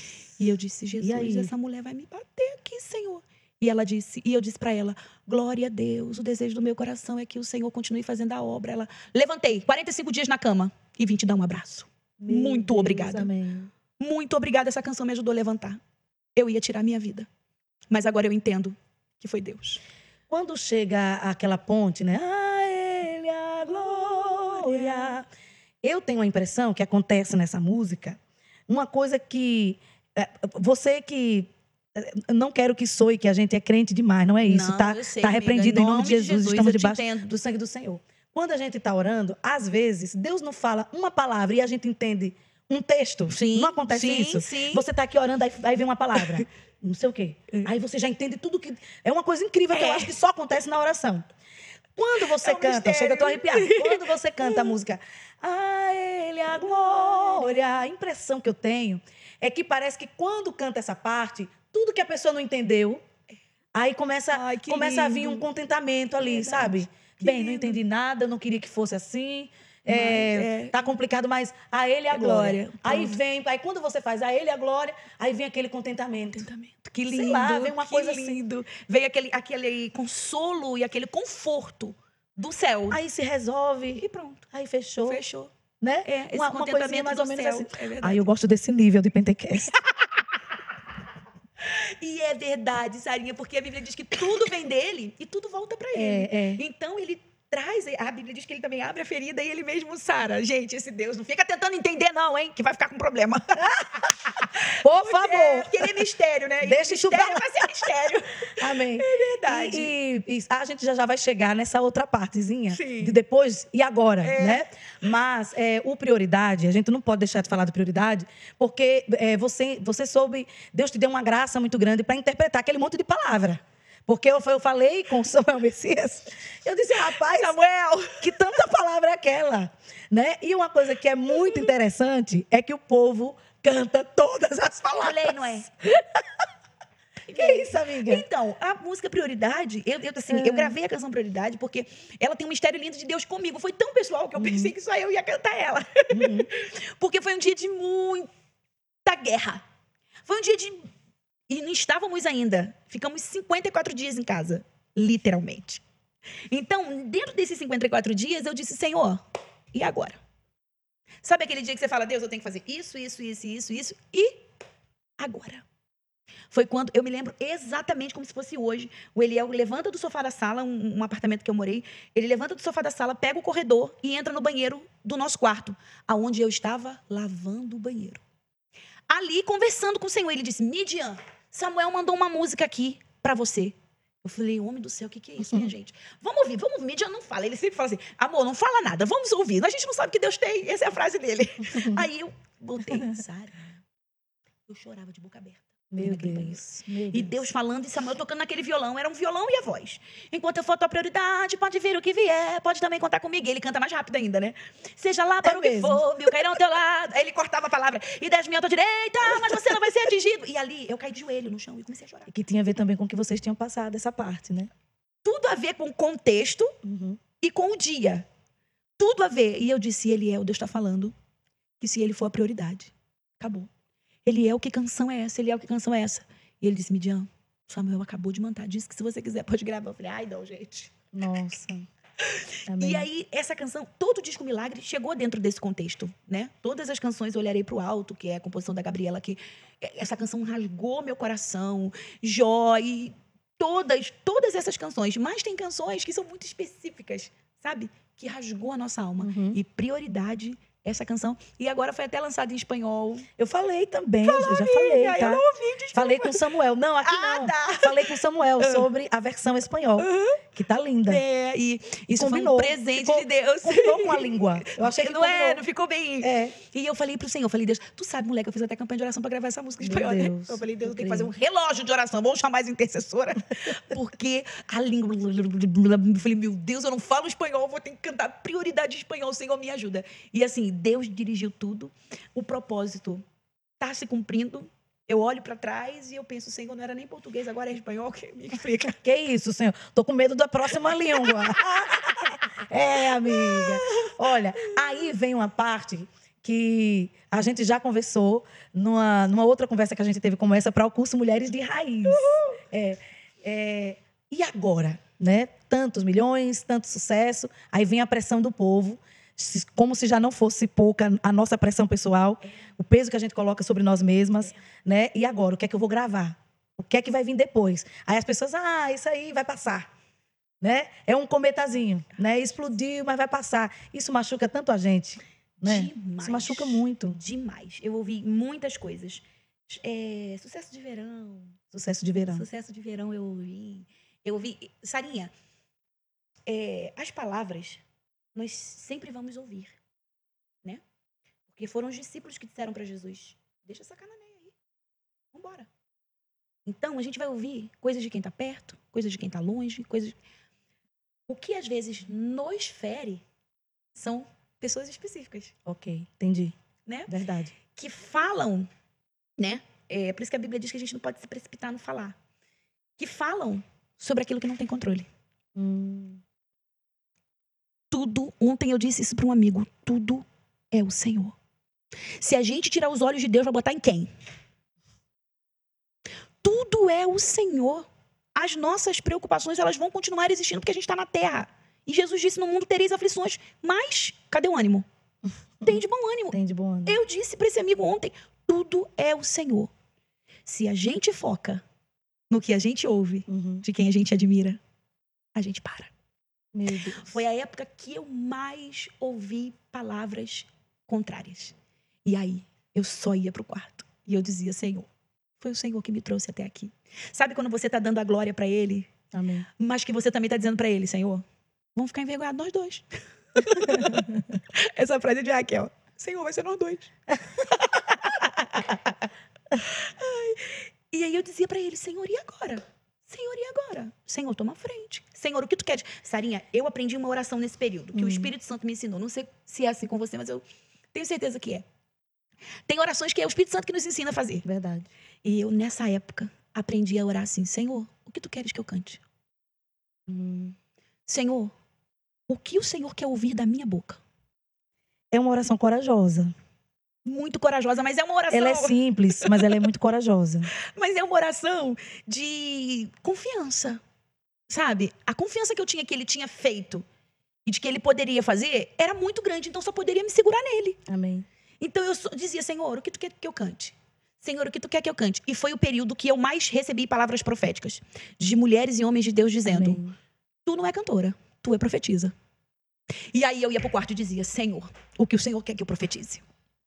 E eu disse, Jesus, essa mulher vai me bater aqui, Senhor. E ela disse, e eu disse para ela, glória a Deus, o desejo do meu coração é que o Senhor continue fazendo a obra. Ela, levantei, 45 dias na cama e vim te dar um abraço. Meu Muito Deus, obrigada. Amém. Muito obrigada, essa canção me ajudou a levantar. Eu ia tirar minha vida. Mas agora eu entendo que foi Deus. Quando chega aquela ponte, né? A ele a glória. Eu tenho a impressão que acontece nessa música uma coisa que é, você que não quero que soe que a gente é crente demais, não é isso, Não, tá? sei, tá amiga, repreendido em nome de Jesus, estamos eu te debaixo do sangue do Senhor. Quando a gente está orando, às vezes Deus não fala uma palavra e a gente entende um texto. Sim, não acontece sim, isso? sim. Você está aqui orando, aí, aí vem uma palavra. Não sei o quê. Aí você já entende tudo que. É uma coisa incrível que eu É. acho que só acontece na oração. Quando você É um canta, mistério. chega, eu tô arrepiada. Quando você canta a música, a Ele a glória, a impressão que eu tenho é que parece que quando canta essa parte, tudo que a pessoa não entendeu. Aí começa, Ai, começa a vir um contentamento ali, Verdade. sabe? Que Bem, não lindo. entendi nada, eu não queria que fosse assim. É, é. Tá complicado, mas a ele a É glória. glória, Aí vem, aí quando você faz a ele a glória, aí vem aquele contentamento. Contentamento. Que Sei lindo. lá, vem uma que coisa assim. lindo. Veio aquele, aquele consolo e aquele conforto do céu. Aí se resolve, e pronto. aí fechou, Fechou. né? É, uma, uma coisinha mais ou menos céu. assim. É verdade. Aí eu gosto desse nível de Pentecast. E é verdade, Sarinha, porque a Bíblia diz que tudo vem dele e tudo volta para ele. É, é. Então ele traz, a Bíblia diz que ele também abre a ferida e ele mesmo sara. Gente, esse Deus não fica tentando entender não, hein, que vai ficar com problema. Por É, favor. porque ele é mistério, né? Deixa pra vai ser mistério. Amém. É verdade. E, e- e a gente já, já vai chegar nessa outra partezinha. Sim. De depois e agora, É. né? Mas é, o prioridade, a gente não pode deixar de falar de prioridade, porque é, você, você soube, Deus te deu uma graça muito grande para interpretar aquele monte de palavra. Porque eu, eu falei com o Samuel Messias, eu disse, rapaz, Samuel! que tanta palavra é aquela, né? E uma coisa que é muito interessante é que o povo canta todas as palavras. Falei, não é? Que isso, amiga? Então, a música Prioridade, eu, eu, assim, eu gravei a canção Prioridade porque ela tem um mistério lindo de Deus comigo. Foi tão pessoal que eu pensei que só eu ia cantar ela. porque foi um dia de muita guerra. Foi um dia de. E não estávamos ainda. Ficamos 54 dias em casa, literalmente. Então, dentro desses 54 dias, eu disse, Senhor, e agora? Sabe aquele dia que você fala, Deus, eu tenho que fazer isso, isso, isso, isso, isso, e agora? Foi quando, eu me lembro exatamente como se fosse hoje. O Eliel levanta do sofá da sala, um, um apartamento que eu morei, ele levanta do sofá da sala, pega o corredor e entra no banheiro do nosso quarto, aonde eu estava lavando o banheiro. Ali, conversando com o Senhor, ele disse: Midian, Samuel mandou uma música aqui para você. Eu falei, homem do céu, o que, que é isso, minha gente? Vamos ouvir, vamos ouvir. Midian não fala. Ele sempre fala assim, amor, não fala nada, vamos ouvir. A gente não sabe o que Deus tem. Essa é a frase dele. Aí eu botei, Sara, eu chorava de boca aberta. Meu. Deus. Meu E Deus falando e Samuel tocando naquele violão. Era um violão e a voz. Enquanto eu for a tua prioridade, pode vir o que vier, pode também contar comigo. E ele canta mais rápido ainda, né? Seja lá para É o que mesmo. for, mil cairão ao teu lado. Aí ele cortava a palavra. E dez mil à tua direita, mas você não vai ser atingido. E ali eu caí de joelho no chão e comecei a chorar. E que tinha a ver também com o que vocês tinham passado, essa parte, né? Tudo a ver com o contexto e com o dia. Tudo a ver. E eu disse, Eliel, Deus está falando que se ele for a prioridade, acabou. Eliel, que canção é essa? Eliel, que canção é essa? E ele disse, Midian, Samuel acabou de mandar, disse que se você quiser pode gravar. Eu falei, ai não, gente. Nossa. Amém. E aí, essa canção, todo o disco Milagre chegou dentro desse contexto, né? Todas as canções Olharei pro Alto, que é a composição da Gabriela, que essa canção rasgou meu coração, Jó e todas, todas essas canções. Mas tem canções que são muito específicas, sabe? Que rasgou a nossa alma. Uhum. E prioridade, essa canção. E agora foi até lançada em espanhol. Eu falei também, eu já falei, Amiga, tá? eu não ouvi, desculpa. Falei com o Samuel. Não, aqui Ah, não. tá. Falei com o Samuel sobre a versão espanhol, que tá linda. É, e isso combinou. foi um presente Ficou- de Deus. Combinou com a língua. Eu achei que não é, combinou. não ficou bem. É. E eu falei pro Senhor, eu falei, Deus, tu sabe, moleque, eu fiz até campanha de oração pra gravar essa música em espanhol, né? Eu falei, Deus, eu tem que fazer um relógio de oração, vamos chamar as intercessora. Porque a língua. Eu falei, meu Deus, eu não falo espanhol, vou ter que cantar prioridade em espanhol, Senhor, me ajuda. E assim, Deus dirigiu tudo, o propósito tá se cumprindo. Eu olho pra trás e eu penso, Senhor, não era nem português, agora é espanhol, que me explica. Que isso, senhor? Tô com medo da próxima língua. é, amiga. Olha, aí vem uma parte que a gente já conversou numa, numa outra conversa que a gente teve como essa para o curso Mulheres de Raiz. É, é, e agora, né? Tantos milhões, tanto sucesso, aí vem a pressão do povo, como se já não fosse pouca a nossa pressão pessoal, o peso que a gente coloca sobre nós mesmas, né? E agora, o que é que eu vou gravar? O que é que vai vir depois? Aí as pessoas, ah, isso aí vai passar. Né? É um cometazinho, né? Explodiu, mas vai passar. Isso machuca tanto a gente, né? Demais. Isso machuca muito. Demais. Eu ouvi muitas coisas. É, sucesso de verão, Sucesso de verão. Sucesso de verão eu ouvi. Eu ouvi. Sarinha, é, as palavras nós sempre vamos ouvir, né? Porque foram os discípulos que disseram para Jesus: deixa essa cananeia aí. Vambora. Então a gente vai ouvir coisas de quem está perto, coisas de quem está longe, coisas. O que às vezes nos fere são pessoas específicas, Ok, entendi. né? Verdade. que falam, né? é por isso que a Bíblia diz que a gente não pode se precipitar no falar. Que falam sobre aquilo que não tem controle. Hum. Tudo, ontem eu disse isso para um amigo, tudo é o Senhor. Se a gente tirar os olhos de Deus, vai botar em quem? Tudo é o Senhor. As nossas preocupações, elas vão continuar existindo porque a gente está na terra. E Jesus disse: No mundo tereis aflições, mas cadê o ânimo? Tem de bom ânimo. Tem de bom ânimo. Eu disse para esse amigo ontem: tudo é o Senhor. Se a gente foca no que a gente ouve, Uhum. de quem a gente admira, a gente para. Foi a época que eu mais ouvi palavras contrárias. E aí, eu só ia pro quarto. E eu dizia, Senhor, foi o Senhor que me trouxe até aqui. Sabe quando você tá dando a glória para Ele, Amém. mas que você também tá dizendo para Ele, Senhor, vamos ficar envergonhados nós dois. Essa frase é de Raquel. Senhor, vai ser nós dois. Ai, E aí eu dizia para ele, Senhor, e agora? Senhor, e agora? Senhor, toma a frente. Senhor, o que tu queres? Sarinha, eu aprendi uma oração nesse período, que o Hum. Espírito Santo me ensinou. Não sei se é assim com você, mas eu tenho certeza que é. Tem orações que é o Espírito Santo que nos ensina a fazer. Verdade. E eu, nessa época, aprendi a orar assim: Senhor, o que tu queres que eu cante? Hum. Senhor, o que o Senhor quer ouvir da minha boca? É uma oração corajosa. Muito corajosa, mas é uma oração. Ela é simples, mas ela é muito corajosa. Mas é uma oração de confiança. Sabe? A confiança que eu tinha que ele tinha feito e de que ele poderia fazer era muito grande, então só poderia me segurar nele. Amém. Então eu dizia, Senhor, o que tu quer que eu cante? Senhor, o que tu quer que eu cante? E foi o período que eu mais recebi palavras proféticas de mulheres e homens de Deus dizendo: Amém. Tu não é cantora, tu é profetisa. E aí eu ia pro quarto e dizia: Senhor, o que o Senhor quer que eu profetize?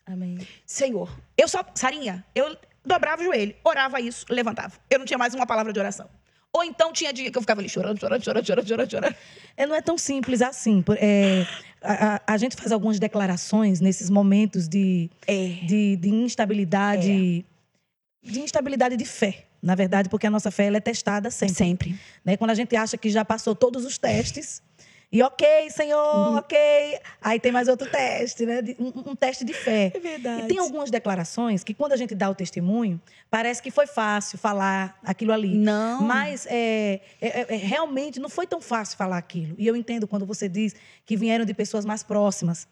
Amém. Senhor, eu só, Sarinha, eu dobrava o joelho, orava isso, levantava. Eu não tinha mais uma palavra de oração. Ou então tinha dia que eu ficava ali chorando, chorando, chorando, chorando, chorando, chorando. É, não é tão simples assim. É, a, a- a gente faz algumas declarações nesses momentos de, É. de, de instabilidade, de instabilidade de fé. Na verdade, porque a nossa fé ela é testada sempre. Sempre. né? Quando a gente acha que já passou todos os testes. E ok, Senhor, ok. Aí tem mais outro teste, né? Um, um teste de fé. É verdade. E tem algumas declarações que, quando a gente dá o testemunho, parece que foi fácil falar aquilo ali. Não. Mas é, é- é- realmente não foi tão fácil falar aquilo. E eu entendo quando você diz que vieram de pessoas mais próximas.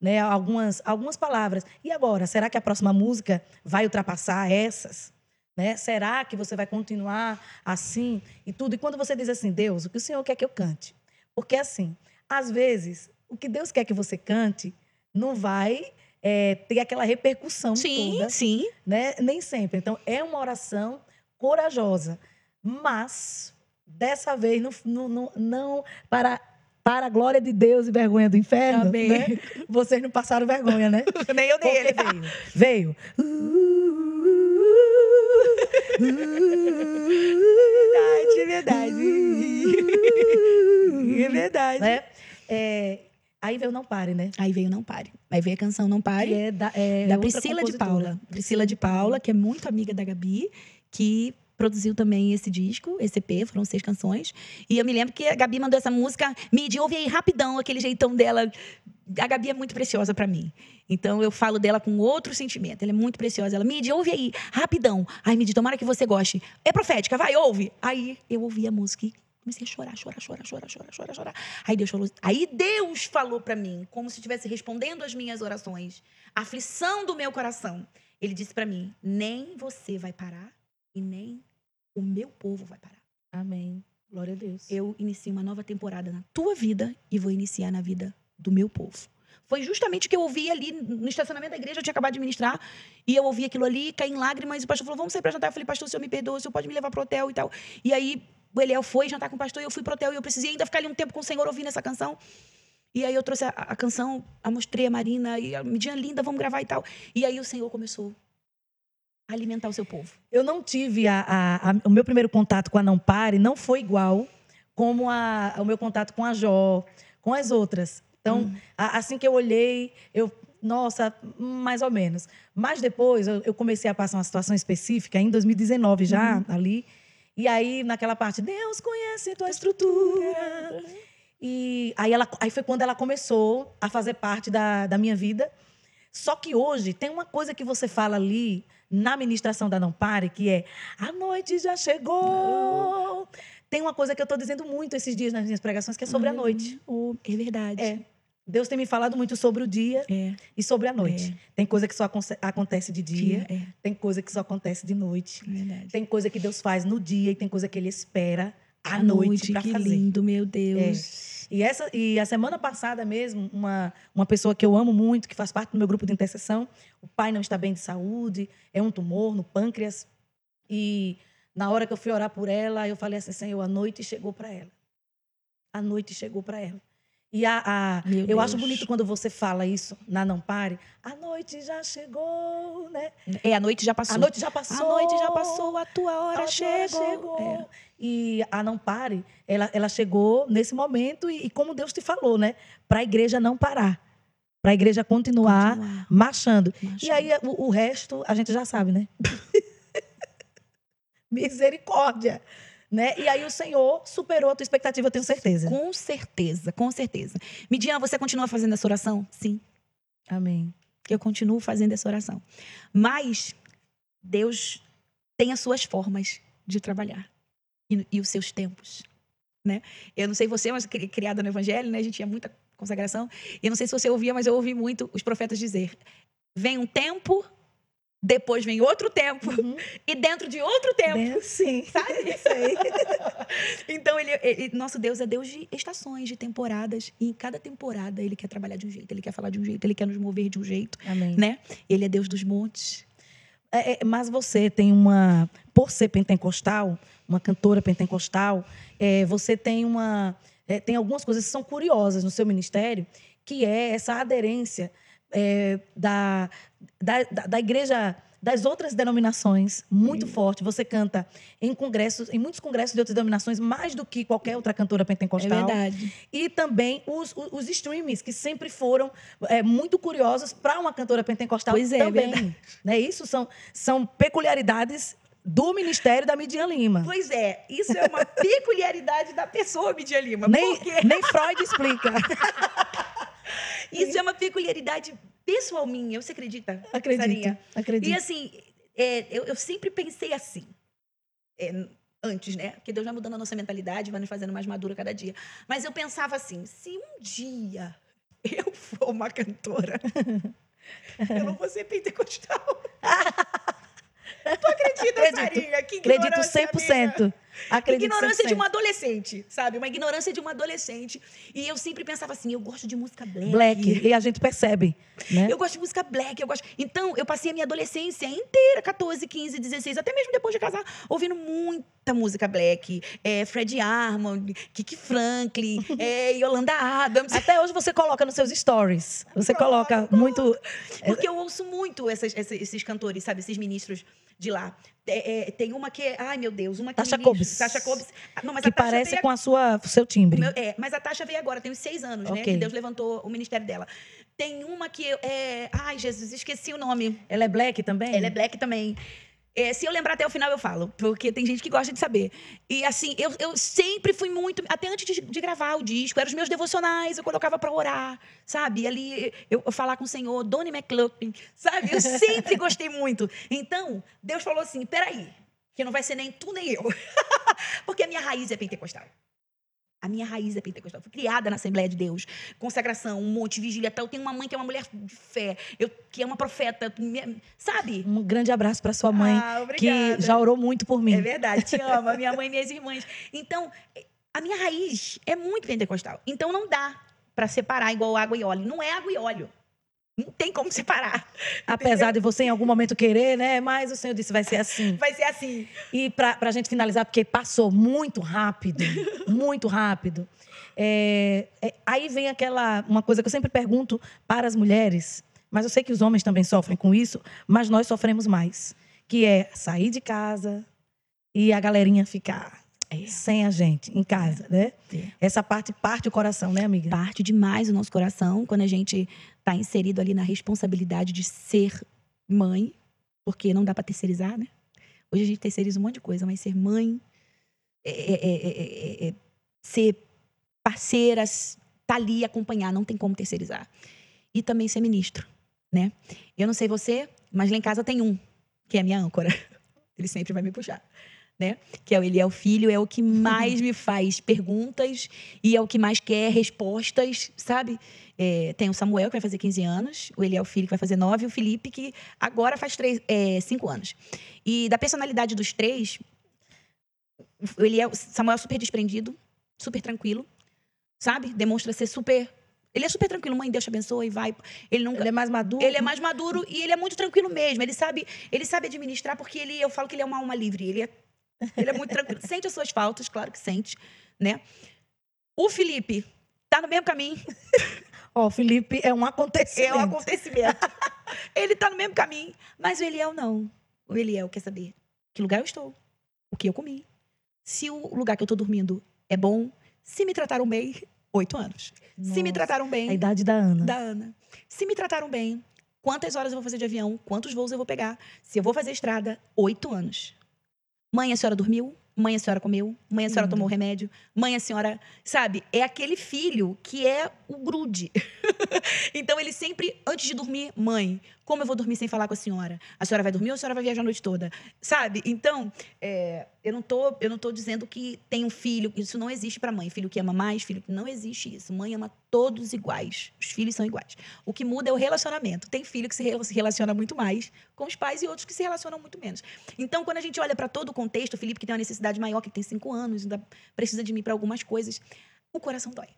Né, algumas, algumas palavras. E agora, será que a próxima música vai ultrapassar essas? Né? Será que você vai continuar assim e tudo? E quando você diz assim, Deus, o que o Senhor quer que eu cante? Porque assim, às vezes, o que Deus quer que você cante não vai é, ter aquela repercussão Sim, toda sim. né? Nem sempre. Então, é uma oração corajosa. Mas, dessa vez, não, não, não, não- para, para a glória de Deus e vergonha do inferno, Amém. né? vocês não passaram vergonha, né? Nem eu nem Porque ele. veio. Veio. É verdade. É verdade. Né? É, aí veio Não Pare, né? Aí veio Não Pare. Aí veio a canção Não Pare. Que é da, é da Priscila de. Paula. Priscila de Paula, que é muito amiga da Gabi, que produziu também esse disco, esse EP, foram seis canções. E eu me lembro que a Gabi mandou essa música, Midi, ouve aí rapidão, aquele jeitão dela. A Gabi é muito preciosa pra mim. Então eu falo dela com outro sentimento. Ela é muito preciosa. Ela, Midi, ouve aí, rapidão. Ai, Midi, tomara que você goste. É profética, vai, ouve. Aí eu ouvi a música e comecei a chorar, chorar, chorar, chorar, chorar, chorar, chorar. Aí Deus falou, aí Deus falou pra mim, como se estivesse respondendo às minhas orações, a aflição do meu coração. Ele disse pra mim: nem você vai parar e nem o meu povo vai parar. Amém. Glória a Deus. Eu inicio uma nova temporada na tua vida e vou iniciar na vida do meu povo. Foi justamente o que eu ouvi ali no estacionamento da igreja, eu tinha acabado de ministrar, e eu ouvi aquilo ali, caí em lágrimas, e o pastor falou, vamos sair pra jantar. Eu falei, pastor, o senhor me perdoa, o senhor pode me levar pro hotel e tal. E aí, o Eliel foi jantar com o pastor, e eu fui pro hotel, e eu precisei ainda ficar ali um tempo com o Senhor ouvindo essa canção. E aí eu trouxe a, a canção, a mostrei a Marina, e a Midinha linda, vamos gravar e tal. E aí o Senhor começou a alimentar o seu povo. Eu não tive a, a- a- o meu primeiro contato com a Não Pare não foi igual como a- o meu contato com a Jó, com as outras. Então, a- assim que eu olhei, eu nossa, mais ou menos. Mas depois eu, eu comecei a passar uma situação específica em 2019 já ali. E aí naquela parte, Deus conhece tua estrutura. E aí ela, aí foi quando ela começou a fazer parte da, da minha vida. Só que hoje tem uma coisa que você fala ali na ministração da Não Pare, que é a noite já chegou. Tem uma coisa que eu estou dizendo muito esses dias nas minhas pregações, que é sobre a noite. Oh, é verdade. É. Deus tem me falado muito sobre o dia É, e sobre a noite. Tem coisa que só aconte- acontece de dia, é, tem coisa que só acontece de noite. é verdade. Tem coisa que Deus faz no dia e tem coisa que ele espera à À noite para que fazer. lindo, meu Deus. E, essa, e a semana passada mesmo, uma, uma pessoa que eu amo muito, que faz parte do meu grupo de intercessão, o pai não está bem de saúde, é um tumor no pâncreas. E na hora que eu fui orar por ela, eu falei assim, Senhor, a noite chegou para ela. A noite chegou para ela. E a, a- eu Deus. acho bonito quando você fala isso na Não Pare. A noite já chegou, né? É, a noite já passou. A noite já passou. A noite já passou, a tua hora A tua chegou. chegou. É. E a Não Pare, ela, ela chegou nesse momento e, e como Deus te falou, né? Para a igreja não parar. Para a igreja continuar, Continuar, marchando. E aí o, o resto a gente já sabe, né? Misericórdia. Né? E aí o Senhor superou a tua expectativa, eu tenho certeza. Com certeza, com certeza. Midian, você continua fazendo essa oração? Sim, Amém. eu continuo fazendo essa oração. Mas Deus tem as suas formas de trabalhar e, e os seus tempos, né? Eu não sei você, mas cri- criada no Evangelho, né? A gente tinha muita consagração. E eu não sei se você ouvia, mas eu ouvi muito os profetas dizer: vem um tempo, depois vem outro tempo Uhum. e dentro de outro tempo. Bem, sim. Sabe? Isso aí. Então, ele, ele- nosso Deus é Deus de estações, de temporadas. E em cada temporada, ele quer trabalhar de um jeito, ele quer falar de um jeito, ele quer nos mover de um jeito, Amém. né? Ele é Deus dos montes. É, é, mas você tem uma. Por ser pentecostal, uma cantora pentecostal, é, você tem uma. é, tem algumas coisas que são curiosas no seu ministério, que é essa aderência é, da, da, da, igreja. Das outras denominações, muito forte. Você canta em congressos, em muitos congressos de outras denominações, mais do que qualquer outra cantora pentecostal. É verdade. E também os, os, os streamings, que sempre foram é, muito curiosos para uma cantora pentecostal Pois é, também. verdade. né? Isso são, são peculiaridades do Ministério da Midian Lima. Pois é, isso é uma peculiaridade da pessoa, Midia Lima. Nem, Por quê? nem Freud explica. Isso é uma peculiaridade pessoal minha. Você acredita? Acredito. Sarinha? Acredito. E assim, é, eu, eu sempre pensei assim. é, antes, né? Porque Deus vai mudando a nossa mentalidade, vai nos fazendo mais madura cada dia. Mas eu pensava assim: se um dia eu for uma cantora, eu não vou ser pentecostal. tu acredita, Acredito. Sarinha? Que Acredito ignorância 100%. minha. Acredito ignorância 100%. de uma adolescente, sabe? Uma ignorância de uma adolescente. E eu sempre pensava assim: eu gosto de música black. Black. E a gente percebe. Né? Eu gosto de música black, eu gosto. Então, eu passei a minha adolescência inteira, 14, 15, 16, até mesmo depois de casar, ouvindo muita música black. É, Fred Armond, Kiki Franklin, é, Yolanda Adams. Até hoje você coloca nos seus stories. Você coloca muito. Porque eu ouço muito essas- esses, esses cantores, sabe? Esses ministros de lá. É, é, tem uma que é. Ai, meu Deus, uma que. Tasha Cobbs. Tasha Cobbs. Ah, Não, mas que a Tasha parece veio com a sua, seu timbre. Meu- é, mas a Tasha veio agora, tem uns seis anos, né? Ok. Que Deus levantou o ministério dela. Tem uma que é. Ai, Jesus, esqueci o nome. Ela é black também? Ela é black também. É, se eu lembrar até o final, eu falo, porque tem gente que gosta de saber. E assim, eu, eu sempre fui muito. Até antes de, de gravar o disco, eram os meus devocionais, eu colocava pra orar, sabe? E ali eu, eu falar com o Senhor, Donnie McLaughlin, sabe? Eu sempre gostei muito. Então, Deus falou assim: peraí, que não vai ser nem tu nem eu. porque a minha raiz é pentecostal. A minha raiz é pentecostal. Fui criada na Assembleia de Deus. Consagração, um monte, vigília tal. Eu tenho uma mãe que é uma mulher de fé, eu, que é uma profeta. Sabe? Um grande abraço para sua mãe, Ah, que já orou muito por mim. É verdade, te amo, a minha mãe e minhas irmãs. Então, a minha raiz é muito pentecostal. Então, não dá para separar igual água e óleo. Não é água e óleo. Não tem como separar. Apesar de você em algum momento querer, né? Mas o Senhor disse vai ser assim. Vai ser assim. E para a gente finalizar, porque passou muito rápido, muito rápido. é, é, aí vem aquela uma coisa que eu sempre pergunto para as mulheres, mas eu sei que os homens também sofrem com isso, mas nós sofremos mais, que é sair de casa e a galerinha ficar sem a gente em casa, né? É. Essa parte parte o coração, né, amiga? Parte demais o nosso coração quando a gente está inserido ali na responsabilidade de ser mãe, porque não dá para terceirizar, né? Hoje a gente terceiriza um monte de coisa, mas ser mãe, é- é- é- é- é- é ser parceira, tá ali acompanhar, não tem como terceirizar. E também ser ministro, né? Eu não sei você, mas lá em casa tem um, que é a minha âncora. Ele sempre vai me puxar. Né? Que é o Eliel Filho, é o que mais me faz perguntas e é o que mais quer respostas, sabe? É, tem o Samuel, que vai fazer 15 anos, o Eliel Filho, que vai fazer 9, e o Felipe, que agora faz 3, é, 5 anos. E da personalidade dos três, o Eliel, Samuel é super desprendido, super tranquilo, sabe? Demonstra ser super ele é super tranquilo, mãe, Deus te abençoe, vai. Ele nunca. Ele é mais maduro. Ele é mais maduro e ele é muito tranquilo mesmo. Ele sabe, ele sabe administrar porque ele, eu falo que ele é uma alma livre. Ele é, ele é muito tranquilo. sente as suas faltas, claro que sente, né? O Felipe tá no mesmo caminho. Ó, oh, o Felipe é um acontecimento. É um acontecimento. ele tá no mesmo caminho, mas o Eliel não. O Eliel quer saber que lugar eu estou, o que eu comi, se o lugar que eu tô dormindo é bom, se me trataram bem, Oito anos. Nossa, Se me trataram bem. A idade da Ana. Da Ana. Se me trataram bem, quantas horas eu vou fazer de avião? Quantos voos eu vou pegar? Se eu vou fazer estrada, oito anos. Mãe, a senhora dormiu? Mãe, a senhora comeu? Mãe, a senhora tomou remédio? Mãe, a senhora. Sabe? É aquele filho que é o grude. então, ele sempre, antes de dormir, mãe, como eu vou dormir sem falar com a senhora? A senhora vai dormir ou a senhora vai viajar a noite toda? Sabe? Então, é, eu, não tô, eu não tô dizendo que tem um filho. Isso não existe para mãe. Filho que ama mais, filho que não existe isso. Mãe ama todos iguais. Os filhos são iguais. O que muda é o relacionamento. Tem filho que se relaciona muito mais com os pais e outros que se relacionam muito menos. Então, quando a gente olha para todo o contexto, o Felipe que tem uma necessidade maior, que tem cinco anos, ainda precisa de mim para algumas coisas, o coração dói.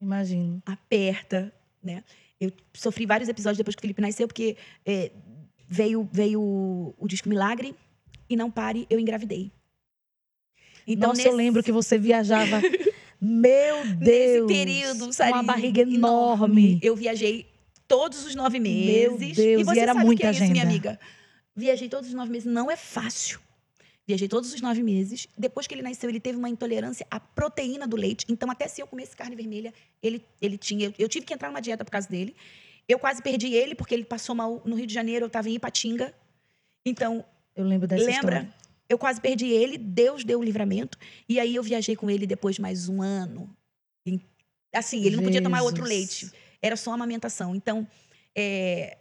Imagino. Aperta, né? Eu sofri vários episódios depois que o Felipe nasceu, porque é, veio, veio o, disco Milagre e não pare, eu engravidei. Então, Nossa, nesse... eu lembro que você viajava. Meu Deus! Nesse período, sabe? Uma barriga enorme. Eu viajei todos os nove meses. Meu Deus, e, você e era sabe muita que é. Isso, minha amiga. Viajei todos os nove meses. Não é fácil. Viajei todos os nove meses. Depois que ele nasceu, ele teve uma intolerância à proteína do leite. Então, até se eu comesse carne vermelha, ele, ele tinha. Eu tive que entrar numa dieta por causa dele. Eu quase perdi ele, porque ele passou mal no Rio de Janeiro, eu estava em Ipatinga. Então. Eu lembro dessa lembra? História. Eu quase perdi ele, Deus deu o livramento. E aí eu viajei com ele depois de mais um ano. Assim, ele não podia tomar outro leite. Era só amamentação. Então, é,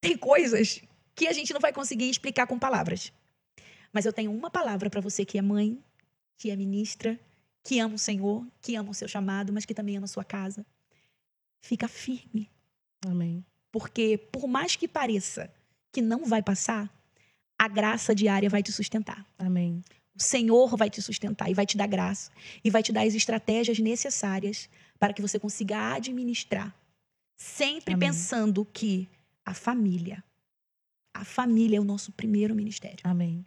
tem coisas que a gente não vai conseguir explicar com palavras. Mas eu tenho uma palavra para você que é mãe, que é ministra, que ama o Senhor, que ama o seu chamado, mas que também ama a sua casa. Fica firme. Amém. Porque, por mais que pareça que não vai passar, a graça diária vai te sustentar. Amém. O Senhor vai te sustentar e vai te dar graça e vai te dar as estratégias necessárias para que você consiga administrar, sempre Amém. pensando que a família, a família é o nosso primeiro ministério. Amém.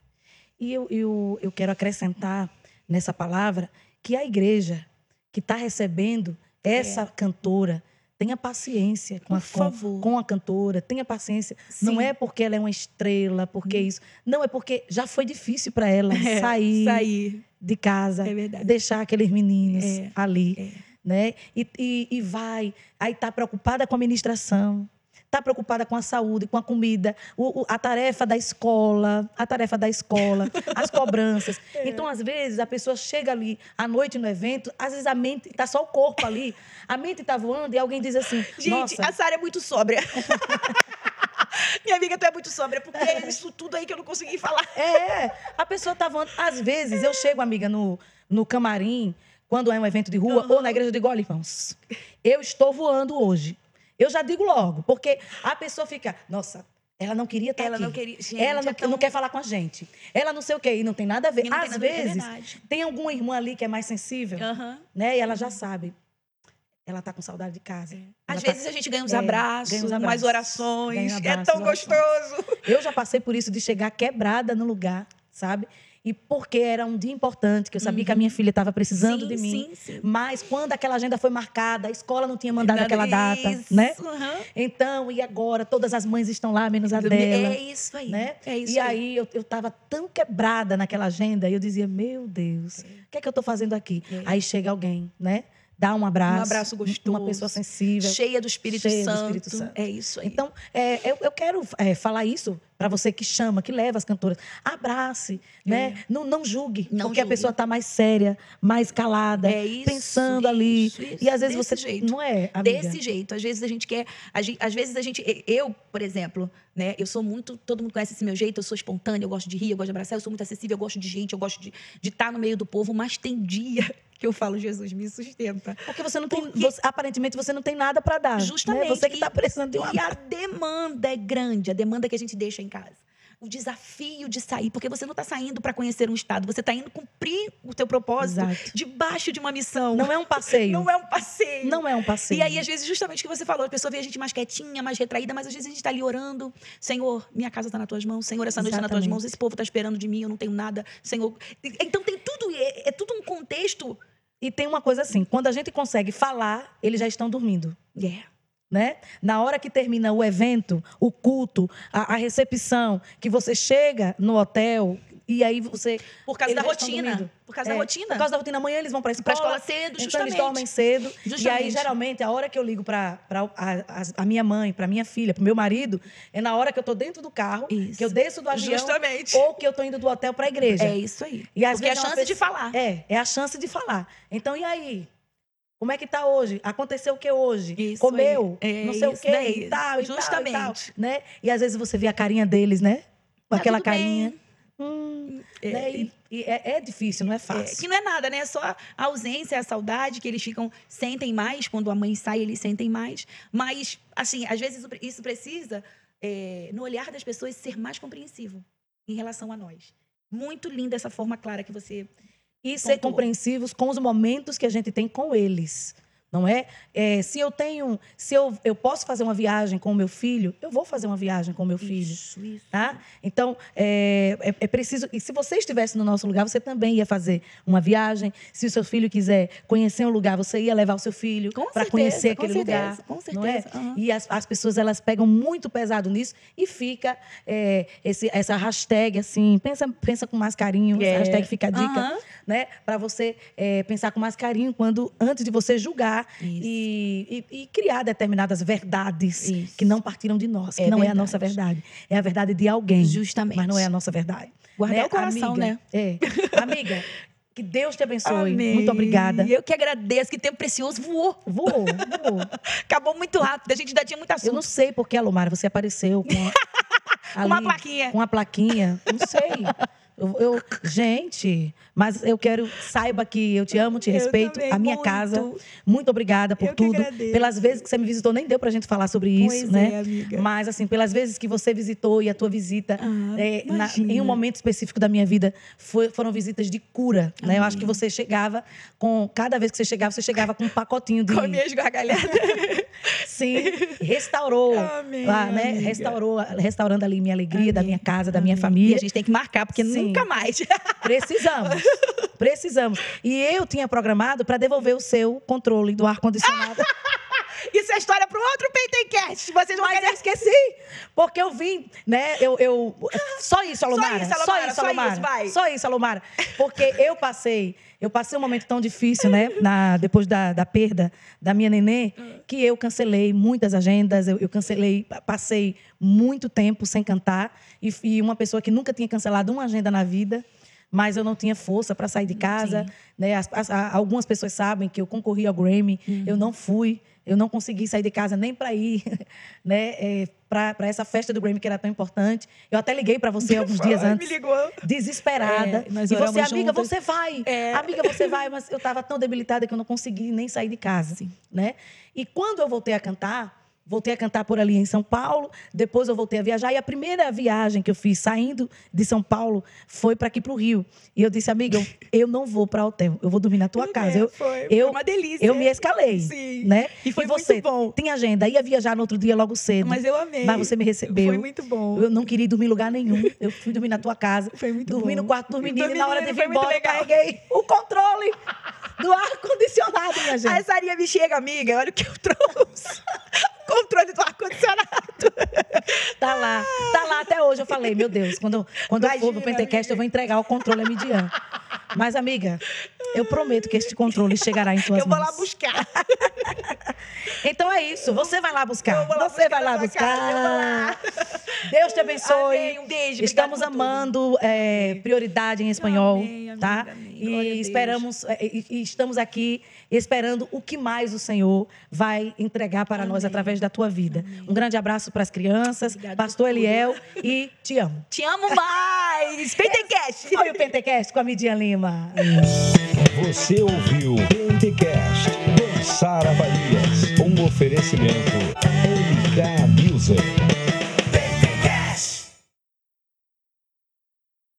E eu, eu, eu quero acrescentar nessa palavra que a igreja que está recebendo essa é. cantora tenha paciência com a, com, com, a cantora, tenha paciência. Sim. Não é porque ela é uma estrela, porque hum. isso. Não, é porque já foi difícil para ela é, sair, sair, de casa, é deixar aqueles meninos é. ali. É. Né? E, e, e vai, aí está preocupada com a administração, está preocupada com a saúde, com a comida, o, o, a tarefa da escola, a tarefa da escola, as cobranças. É. Então, às vezes, a pessoa chega ali à noite no evento, às vezes a mente está só o corpo ali, a mente está voando e alguém diz assim: Gente, Nossa, a Sara é muito sóbria. Minha amiga, tu é muito sóbria, porque é isso tudo aí que eu não consegui falar. É, a pessoa tá voando. Às vezes, eu chego, amiga, no, no camarim, quando é um evento de rua, uhum. ou na igreja, eu digo, olha, irmãos, eu estou voando hoje. Eu já digo logo, porque a pessoa fica, nossa, ela não queria estar ela aqui. Não queria, gente, ela não, é tão... não, quer falar com a gente. Ela não sei o quê, e não tem nada a ver. Às vezes, tem alguma irmã ali que é mais sensível, uhum. né? E ela já sabe. Ela está com saudade de casa. É. Às tá... vezes a gente ganha uns, é, abraços, ganha uns abraços, umas orações. Abraços, é tão gostoso. Eu já passei por isso de chegar quebrada no lugar, sabe? E porque era um dia importante, que eu sabia uhum. que a minha uhum. filha estava precisando sim, de mim. Sim, sim. Mas quando aquela agenda foi marcada, a escola não tinha mandado aquela data, isso. né? Uhum. Então, e agora? Todas as mães estão lá, menos a dela. É isso aí. Né? É isso e aí, aí eu estava tão quebrada naquela agenda, e eu dizia, meu Deus, o é. que é que eu estou fazendo aqui? É. Aí chega alguém, né? dar um abraço. Um abraço gostoso. Uma pessoa sensível. Cheia do Espírito, Cheia do Santo. Espírito Santo. É isso aí. Então, é, eu, eu quero é, falar isso para você que chama, que leva as cantoras. Abrace, né? Não, não julgue, É. Não porque a julgue. pessoa está mais séria, mais calada, É isso, pensando ali. isso, isso. E às vezes Desse você jeito. não é, amiga. Desse jeito. Às vezes a gente quer. a Às vezes a gente. Eu, por exemplo, né? Eu sou muito. Todo mundo conhece esse meu jeito, eu sou espontânea, eu gosto de rir, eu gosto de abraçar, eu sou muito acessível, eu gosto de gente, eu gosto de estar no meio do povo, mas tem dia que eu falo, Jesus, me sustenta. Porque você não tem, Porque- você- aparentemente você não tem nada para dar. né? Justamente. Você que está precisando de uma E a demanda é grande, a demanda que a gente deixa em casa. O desafio de sair, porque você não está saindo para conhecer um estado, você está indo cumprir o teu propósito Exato. debaixo de uma missão. Não é um passeio. Não é um passeio. Não é um passeio. E aí, às vezes, justamente o que você falou, a pessoa vê a gente mais quietinha, mais retraída, mas às vezes a gente está ali orando. Senhor, minha casa está nas tuas mãos. Senhor, essa noite está nas tuas mãos. Esse povo está esperando de mim, eu não tenho nada. Senhor. Então tem tudo, é, é tudo um contexto. E tem uma coisa assim, quando a gente consegue falar, eles já estão dormindo. É. né? Na hora que termina o evento, o culto, a, a recepção, que você chega no hotel e aí você Por causa da rotina. Por causa É, da rotina. Por causa da rotina, amanhã eles vão para a Pra escola. escola cedo, Então justamente. eles dormem cedo. E aí, Justamente. geralmente, a hora que eu ligo para a, a, a minha mãe, para minha filha, para meu marido, é na hora que eu tô dentro do carro, Isso. que eu desço do avião Justamente. ou que eu tô indo do hotel para a igreja. É isso aí. E às Porque é a vezes uma chance de pessoa- falar. É, é a chance de falar. Então, e aí? Como é que tá hoje? Aconteceu o que hoje? Isso Comeu? É não sei o quê daí. e tal, e Justamente. tal, e tal, né? E às vezes você vê a carinha deles, né? Com Tá aquela carinha. Hum, É, né? E, e é, é difícil, não é É, fácil. que não é nada, né? É só a ausência, a saudade, que eles ficam, sentem mais. Quando a mãe sai, eles sentem mais. Mas, assim, às vezes isso precisa, é, no olhar das pessoas, ser mais compreensivo em relação a nós. Muito linda essa forma clara que você. E ser Pontuou. compreensivos com os momentos que a gente tem com eles. Não é? É, se eu tenho. Se eu, eu posso fazer uma viagem com o meu filho, eu vou fazer uma viagem com o meu filho. Isso, isso. Tá? Então, é, é- é preciso. E se você estivesse no nosso lugar, você também ia fazer uma viagem. Se o seu filho quiser conhecer um lugar, você ia levar o seu filho Com para certeza, conhecer com aquele certeza, lugar. com Não é? certeza, aham. E as, as pessoas elas pegam muito pesado nisso e fica é, esse, essa hashtag assim, pensa, pensa com mais carinho, essa É. hashtag fica a dica, Aham. né? Para você é, pensar com mais carinho quando antes de você julgar E, e- e criar determinadas verdades Isso. que não partiram de nós, que É não é a verdade. nossa verdade, é a verdade de alguém. Justamente. Mas não é a nossa verdade. Guardar Né, o coração, amiga? né? É. Amiga, que Deus te abençoe. Amém. Muito obrigada. Eu que agradeço, que tempo precioso voou. Voou, voou. Acabou muito rápido, a gente ainda tinha muito assunto. Eu não sei porque, Alomara, você apareceu com, a, Com uma ali, plaquinha. Com uma plaquinha. Não sei. Eu, eu- gente, mas eu quero, saiba que eu te amo, te Eu respeito, a minha muito. casa. Muito obrigada por Eu tudo. Pelas vezes que você me visitou, nem deu pra gente falar sobre isso, Pois né? é, amiga. Mas, assim, pelas vezes que você visitou e a tua visita, Ah, é, na- em um momento específico da minha vida, foi- foram visitas de cura. Né? Eu acho que você chegava com. Cada vez que você chegava, você chegava com um pacotinho de. Com minhas gargalhadas. Sim, restaurou. Amém, lá, né? amiga. Restaurou, restaurando ali minha alegria, da Amém, minha casa, da minha E família. a gente tem que marcar, porque Sim. nunca mais. Precisamos. Precisamos. E eu tinha programado para devolver o seu controle do ar-condicionado. Isso é história para outro Pentecast. Vocês vão Mas querer eu esqueci. Porque eu vim, né? Eu, eu... Só isso, Alomara. isso, Alomara, só isso, vai. Só isso, Alomara. Porque eu passei, eu passei um momento tão difícil, né? Na, depois da, da perda da minha nenê, que eu cancelei muitas agendas, eu, eu cancelei, passei muito tempo sem cantar. E, e uma pessoa que nunca tinha cancelado uma agenda na vida. Mas eu não tinha força para sair de casa. Né? As- as- algumas pessoas sabem que eu concorri ao Grammy, eu não fui. Eu não consegui sair de casa nem para ir né, para essa festa do Grammy que era tão importante. Eu até liguei para você alguns dias antes, Me ligou. desesperada. É, nós e você, amiga, juntas. você vai. É. Amiga, você vai. Mas eu estava tão debilitada que eu não consegui nem sair de casa. Né? E quando eu voltei a cantar, voltei a cantar por ali em São Paulo, depois eu voltei a viajar. E a primeira viagem que eu fiz saindo de São Paulo foi para aqui para o Rio. E eu disse, amiga, eu, eu não vou para hotel, eu vou dormir na tua casa. Eu, foi, eu, foi uma delícia. eu me escalei. Sim. Né? E foi você muito bom. tinha agenda, ia viajar no outro dia logo cedo. Mas eu amei. Mas você me recebeu. Foi muito bom. Eu não queria ir dormir em lugar nenhum. Eu fui dormir na tua casa. Foi muito dormi bom. no quarto dos meninos Do e na hora de menino, vir embora, eu carreguei o controle do ar-condicionado, minha gente. A Sarinha me chega, amiga, olha o que eu trouxe. Controle do ar-condicionado. Tá lá. Tá lá até hoje. Eu falei, meu Deus, quando, quando eu for pro Imagina, Pentecast, amiga. eu vou entregar o controle a Midian. Mas, amiga, Eu prometo que este controle chegará em tuas Eu vou mãos. lá buscar. Então é isso. Você vai lá buscar. Lá Você buscar vai lá buscar. casa, lá. Deus te abençoe. Amém. Um beijo. Estamos amando é, prioridade em espanhol, Amém, amém, tá? amém. E esperamos é, e, e estamos aqui esperando o que mais o Senhor vai entregar para nós Amém. através da tua vida. Um grande abraço para as crianças, Obrigada Pastor. Eliel e te amo. Te amo mais. Pentecast. Foi o Pentecast com a Midian Lima. Você ouviu Pentecast com Sara Farias, um oferecimento MK Music.